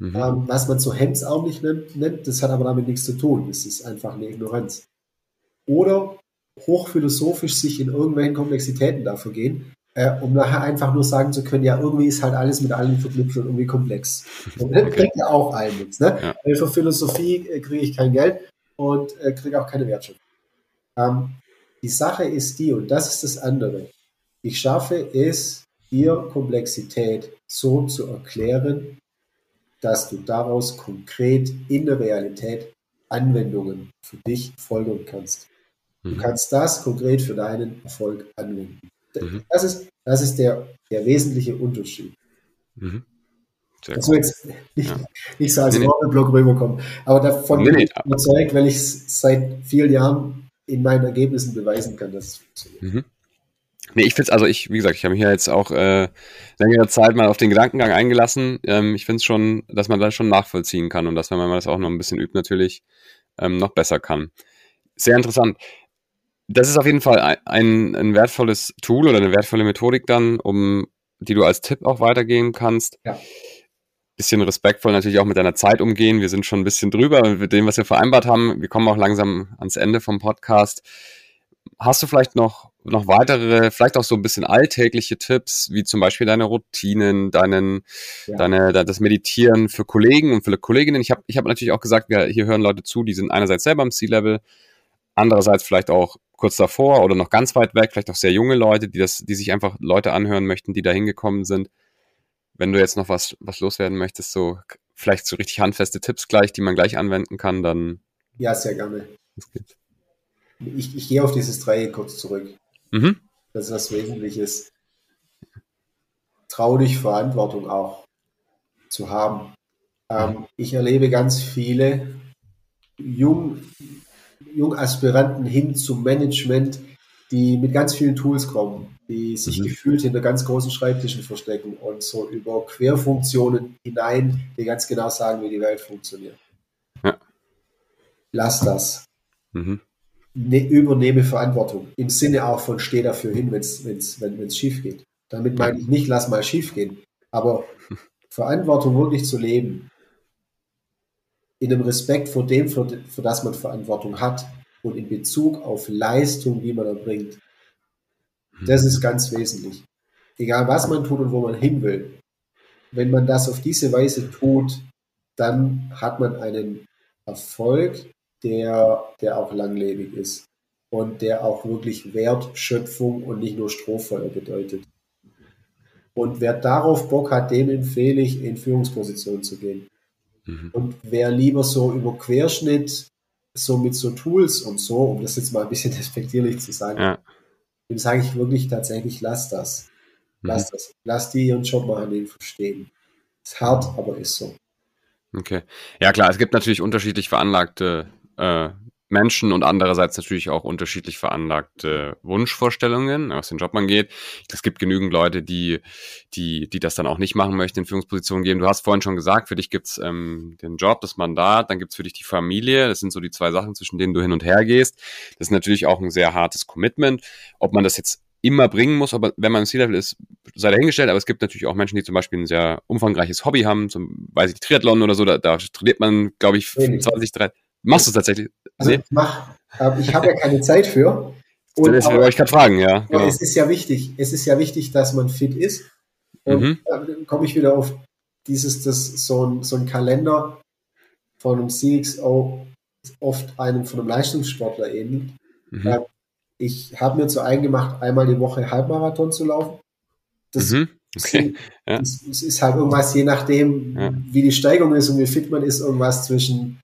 mhm. ähm, was man so hemdsarmlich nennt, nennt. Das hat aber damit nichts zu tun. Das ist einfach eine Ignoranz. Oder hochphilosophisch sich in irgendwelchen Komplexitäten dafür gehen äh, um nachher einfach nur sagen zu können, ja, irgendwie ist halt alles mit allem verknüpft und irgendwie komplex. Und das kriegt ja auch allen nichts. Ne? Ja. Weil für Philosophie äh, kriege ich kein Geld und äh, kriege auch keine Wertschöpfung. Ähm, die Sache ist die, und das ist das andere. Ich schaffe es, dir Komplexität so zu erklären, dass du daraus konkret in der Realität Anwendungen für dich folgern kannst. Du mhm. kannst das konkret für deinen Erfolg anwenden. Mhm. Das ist, das ist der, der wesentliche Unterschied. Mhm. das soll jetzt nicht, ja. nicht so als nee, Werbeblock rüberkommen. Aber davon nee, bin ich nee. überzeugt, weil ich es seit vielen Jahren in meinen Ergebnissen beweisen kann, dass es funktioniert. Mhm. Nee, ich finde es, also ich, wie gesagt, ich habe mich ja jetzt auch äh, längere Zeit mal auf den Gedankengang eingelassen. Ähm, ich finde es schon, dass man das schon nachvollziehen kann und dass wenn man das auch noch ein bisschen übt, natürlich ähm, noch besser kann. Sehr interessant das ist auf jeden Fall ein, ein wertvolles Tool oder eine wertvolle Methodik dann, um die du als Tipp auch weitergeben kannst. Ja. Bisschen respektvoll natürlich auch mit deiner Zeit umgehen. Wir sind schon ein bisschen drüber mit dem, was wir vereinbart haben. Wir kommen auch langsam ans Ende vom Podcast. Hast du vielleicht noch, noch weitere, vielleicht auch so ein bisschen alltägliche Tipps, wie zum Beispiel deine Routinen, deinen, ja. deine, das Meditieren für Kollegen und für Kolleginnen? Ich habe ich hab natürlich auch gesagt, wir, hier hören Leute zu, die sind einerseits selber im C-Level, andererseits vielleicht auch kurz davor oder noch ganz weit weg, vielleicht auch sehr junge Leute, die das, die sich einfach Leute anhören möchten, die da hingekommen sind. Wenn du jetzt noch was, was loswerden möchtest, so vielleicht so richtig handfeste Tipps gleich, die man gleich anwenden kann, dann. Ja, sehr gerne. Ich, ich gehe auf dieses Dreieck kurz zurück. Mhm. Das ist was Wesentliches. Trau dich Verantwortung auch zu haben. Ähm, ich erlebe ganz viele jung, Jungaspiranten hin zum Management, die mit ganz vielen Tools kommen, die sich mhm. gefühlt hinter ganz großen Schreibtischen verstecken und so über Querfunktionen hinein, die ganz genau sagen, wie die Welt funktioniert. Ja. Lass das. Mhm. Ne, übernehme Verantwortung. Im Sinne auch von steh dafür hin, wenn's, wenn's, wenn es schief geht. Damit meine ich nicht, lass mal schief gehen. Aber Verantwortung wirklich zu leben, in einem Respekt vor dem, für, für das man Verantwortung hat und in Bezug auf Leistung, die man erbringt. Das ist ganz wesentlich. Egal was man tut und wo man hin will. wenn man das auf diese Weise tut, dann hat man einen Erfolg, der, der auch langlebig ist und der auch wirklich Wertschöpfung und nicht nur Strohfeuer bedeutet. Und wer darauf Bock hat, dem empfehle ich, in Führungspositionen zu gehen. Mhm. Und wer lieber so über Querschnitt, so mit so Tools und so, um das jetzt mal ein bisschen respektierlich zu sagen, ja. dem sage ich wirklich tatsächlich, lass das. Lass mhm. das. Lass die ihren Job machen, den verstehen. Ist hart, aber ist so. Okay. Ja klar, es gibt natürlich unterschiedlich veranlagte äh, Menschen und andererseits natürlich auch unterschiedlich veranlagte Wunschvorstellungen, was den Job angeht. Es gibt genügend Leute, die, die, die das dann auch nicht machen möchten, in Führungspositionen geben. Du hast vorhin schon gesagt, für dich gibt's ähm, den Job, das Mandat, dann gibt's für dich die Familie. Das sind so die zwei Sachen, zwischen denen du hin und her gehst. Das ist natürlich auch ein sehr hartes Commitment. Ob man das jetzt immer bringen muss, aber wenn man im C-Level ist, sei dahingestellt, aber es gibt natürlich auch Menschen, die zum Beispiel ein sehr umfangreiches Hobby haben, zum, weiß ich, Triathlon oder so, da, da trainiert man, glaube ich, 20, 30, Machst du tatsächlich? Also ich mach, äh, ich habe ja keine Zeit für. Und, das wollte ich gerade fragen, ja. Genau. Es ist ja wichtig, es ist ja wichtig, dass man fit ist. Und mhm. dann komme ich wieder auf dieses, das, so ein, so ein Kalender von einem CXO oft einem von einem Leistungssportler ähnelt. Mhm. Ähm, ich habe mir zu eingemacht, einmal die Woche Halbmarathon zu laufen. Das, mhm. okay. ja. das ist halt irgendwas, je nachdem, ja. wie die Steigung ist und wie fit man ist, irgendwas zwischen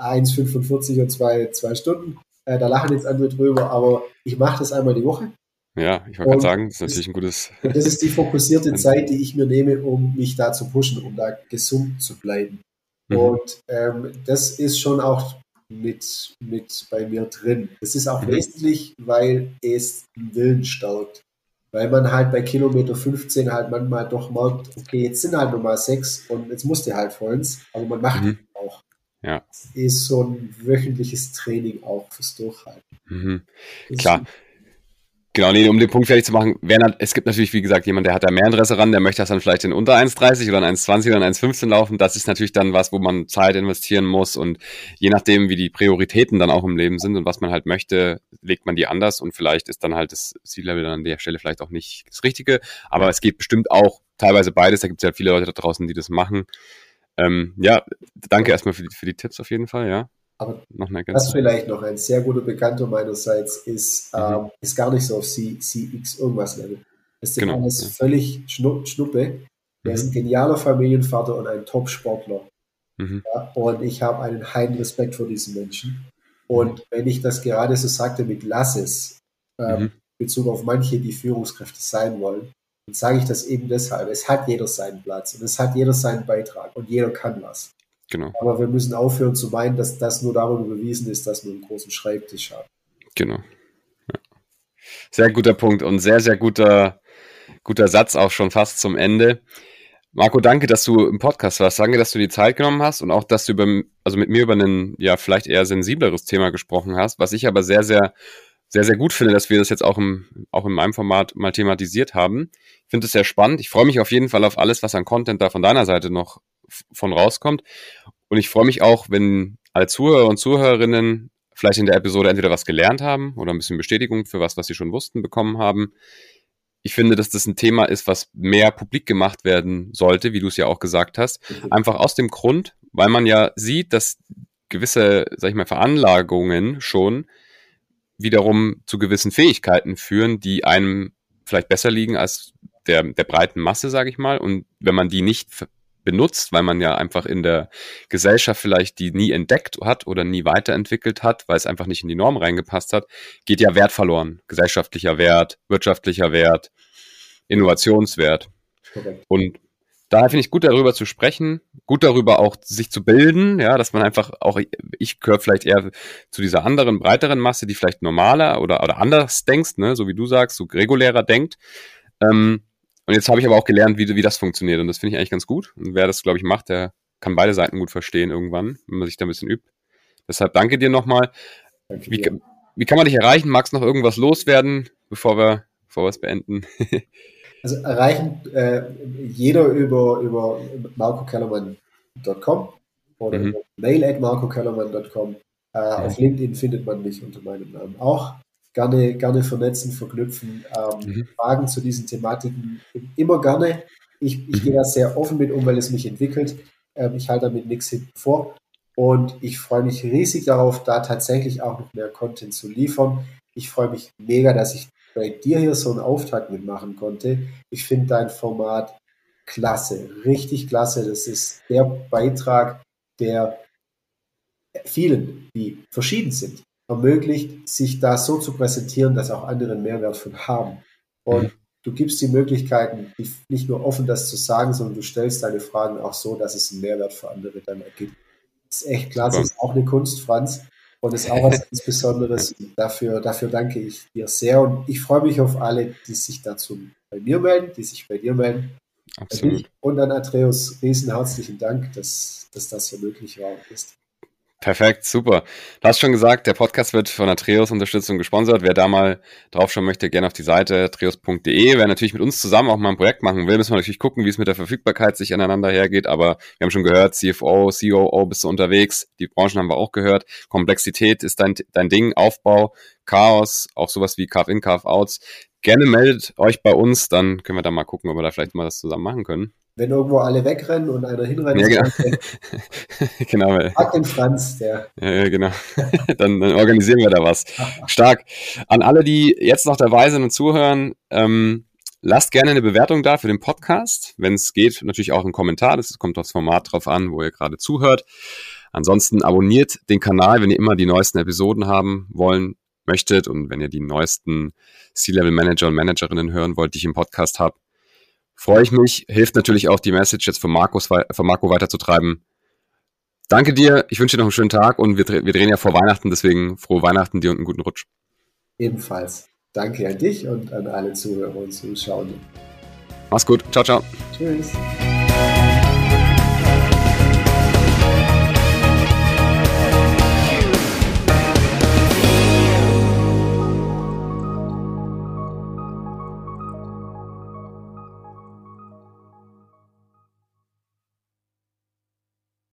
1,45 und zwei, zwei Stunden. Äh, da lachen jetzt andere drüber, aber ich mache das einmal die Woche. Ja, ich wollte gerade sagen, das ist natürlich ein gutes. Das ist die fokussierte Zeit, die ich mir nehme, um mich da zu pushen, um da gesund zu bleiben. Mhm. Und ähm, das ist schon auch mit, mit bei mir drin. Das ist auch mhm. wesentlich, weil es den Willen stärkt. Weil man halt bei Kilometer 15 halt manchmal doch merkt, okay, jetzt sind halt nochmal sechs und jetzt musst du halt vollends, aber man macht mhm. auch. Ja. Ist so ein wöchentliches Training auch fürs Durchhalten. Mhm. Klar. Genau, nee, um den Punkt fertig zu machen, wenn, es gibt natürlich, wie gesagt, jemand, der hat da mehr Interesse ran, der möchte das dann vielleicht in unter 1,30 oder in 1,20 oder in 1,15 laufen. Das ist natürlich dann was, wo man Zeit investieren muss und je nachdem, wie die Prioritäten dann auch im Leben sind und was man halt möchte, legt man die anders und vielleicht ist dann halt das Ziellevel dann an der Stelle vielleicht auch nicht das Richtige. Aber es geht bestimmt auch teilweise beides. Da gibt es ja viele Leute da draußen, die das machen. Ähm, ja, danke erstmal für die, für die Tipps auf jeden Fall, ja. Aber noch eine was vielleicht noch ein sehr guter Bekannter meinerseits ist, mhm. ähm, ist gar nicht so auf C, CX irgendwas Level. Das ist genau, alles ja. völlig Schnu Schnuppe. Er mhm. ist ein genialer Familienvater und ein Top-Sportler. Mhm. Ja, und ich habe einen heiden Respekt vor diesen Menschen. Und mhm. wenn ich das gerade so sagte mit Lasses, ähm, mhm. Bezug auf manche, die Führungskräfte sein wollen, und sage ich das eben deshalb. Es hat jeder seinen Platz und es hat jeder seinen Beitrag und jeder kann was. Genau. Aber wir müssen aufhören zu meinen, dass das nur darüber bewiesen ist, dass wir einen großen Schreibtisch haben. Genau. Ja. Sehr guter Punkt und sehr, sehr guter, guter Satz auch schon fast zum Ende. Marco, danke, dass du im Podcast warst. Danke, dass du die Zeit genommen hast und auch, dass du über, also mit mir über ein, ja, vielleicht eher sensibleres Thema gesprochen hast, was ich aber sehr, sehr sehr, sehr gut finde, dass wir das jetzt auch, im, auch in meinem Format mal thematisiert haben. Ich finde es sehr spannend. Ich freue mich auf jeden Fall auf alles, was an Content da von deiner Seite noch von rauskommt. Und ich freue mich auch, wenn alle Zuhörer und Zuhörerinnen vielleicht in der Episode entweder was gelernt haben oder ein bisschen Bestätigung für was, was sie schon wussten, bekommen haben. Ich finde, dass das ein Thema ist, was mehr publik gemacht werden sollte, wie du es ja auch gesagt hast. Einfach aus dem Grund, weil man ja sieht, dass gewisse, sag ich mal, Veranlagungen schon wiederum zu gewissen Fähigkeiten führen, die einem vielleicht besser liegen als der, der breiten Masse, sage ich mal. Und wenn man die nicht benutzt, weil man ja einfach in der Gesellschaft vielleicht die nie entdeckt hat oder nie weiterentwickelt hat, weil es einfach nicht in die Norm reingepasst hat, geht ja Wert verloren. Gesellschaftlicher Wert, wirtschaftlicher Wert, Innovationswert. Okay. Und daher finde ich gut darüber zu sprechen, gut darüber auch sich zu bilden, ja, dass man einfach auch, ich gehöre vielleicht eher zu dieser anderen, breiteren Masse, die vielleicht normaler oder, oder anders denkst, ne, so wie du sagst, so regulärer denkt. Ähm, und jetzt habe ich aber auch gelernt, wie, wie das funktioniert und das finde ich eigentlich ganz gut. Und wer das, glaube ich, macht, der kann beide Seiten gut verstehen irgendwann, wenn man sich da ein bisschen übt. Deshalb danke dir nochmal. Wie, wie kann man dich erreichen? Magst du noch irgendwas loswerden, bevor wir, bevor wir es beenden? Also erreichen äh, jeder über, über marcokellermann.com oder mhm. mail at marcokellermann.com. Äh, ja. Auf LinkedIn findet man mich unter meinem Namen auch. Gerne, gerne vernetzen, verknüpfen, ähm, mhm. Fragen zu diesen Thematiken immer gerne. ich, ich gehe da sehr offen mit um, weil es mich entwickelt. Ähm, ich halte damit nichts hinten vor. Und ich freue mich riesig darauf, da tatsächlich auch noch mehr Content zu liefern. Ich freue mich mega, dass ich bei dir hier so einen Auftakt mitmachen konnte. Ich finde dein Format klasse, richtig klasse. Das ist der Beitrag, der vielen, die verschieden sind, ermöglicht, sich da so zu präsentieren, dass auch andere einen Mehrwert von haben. Und mhm. du gibst die Möglichkeiten, nicht nur offen das zu sagen, sondern du stellst deine Fragen auch so, dass es einen Mehrwert für andere dann ergibt. Das ist echt klasse, das ist auch eine Kunst, Franz. Und ist auch was ganz Besonderes. Dafür, dafür danke ich dir sehr. Und ich freue mich auf alle, die sich dazu bei mir melden, die sich bei dir melden. Absolut. Und an Atreus riesen herzlichen Dank, dass, dass das hier möglich war ist. Perfekt, super. Du hast schon gesagt, der Podcast wird von Atreus Unterstützung gesponsert. Wer da mal drauf schauen möchte, gerne auf die Seite atreus.de. Wer natürlich mit uns zusammen auch mal ein Projekt machen will, müssen wir natürlich gucken, wie es mit der Verfügbarkeit sich aneinander hergeht. Aber wir haben schon gehört, CFO, COO bist du unterwegs. Die Branchen haben wir auch gehört. Komplexität ist dein, dein Ding, Aufbau, Chaos, auch sowas wie Carve-In, Carve-Outs. Gerne meldet euch bei uns, dann können wir da mal gucken, ob wir da vielleicht mal das zusammen machen können wenn irgendwo alle wegrennen und einer hinrennt, ja, genau. genau. Frag den Franz, der. Ja, genau. dann, dann, organisieren wir da was. Stark. An alle, die jetzt noch dabei sind und zuhören, ähm, lasst gerne eine Bewertung da für den Podcast. Wenn es geht, natürlich auch einen Kommentar. Das kommt aufs Format drauf an, wo ihr gerade zuhört. Ansonsten abonniert den Kanal, wenn ihr immer die neuesten Episoden haben wollen möchtet und wenn ihr die neuesten C-Level Manager und Managerinnen hören wollt, die ich im Podcast habe freue ich mich. Hilft natürlich auch die Message jetzt von, Markus, von Marco weiterzutreiben. Danke dir, ich wünsche dir noch einen schönen Tag und wir, wir drehen ja vor Weihnachten, deswegen frohe Weihnachten dir und einen guten Rutsch. Ebenfalls. Danke an dich und an alle Zuhörer und Zuschauer. Mach's gut. Ciao, ciao. Tschüss.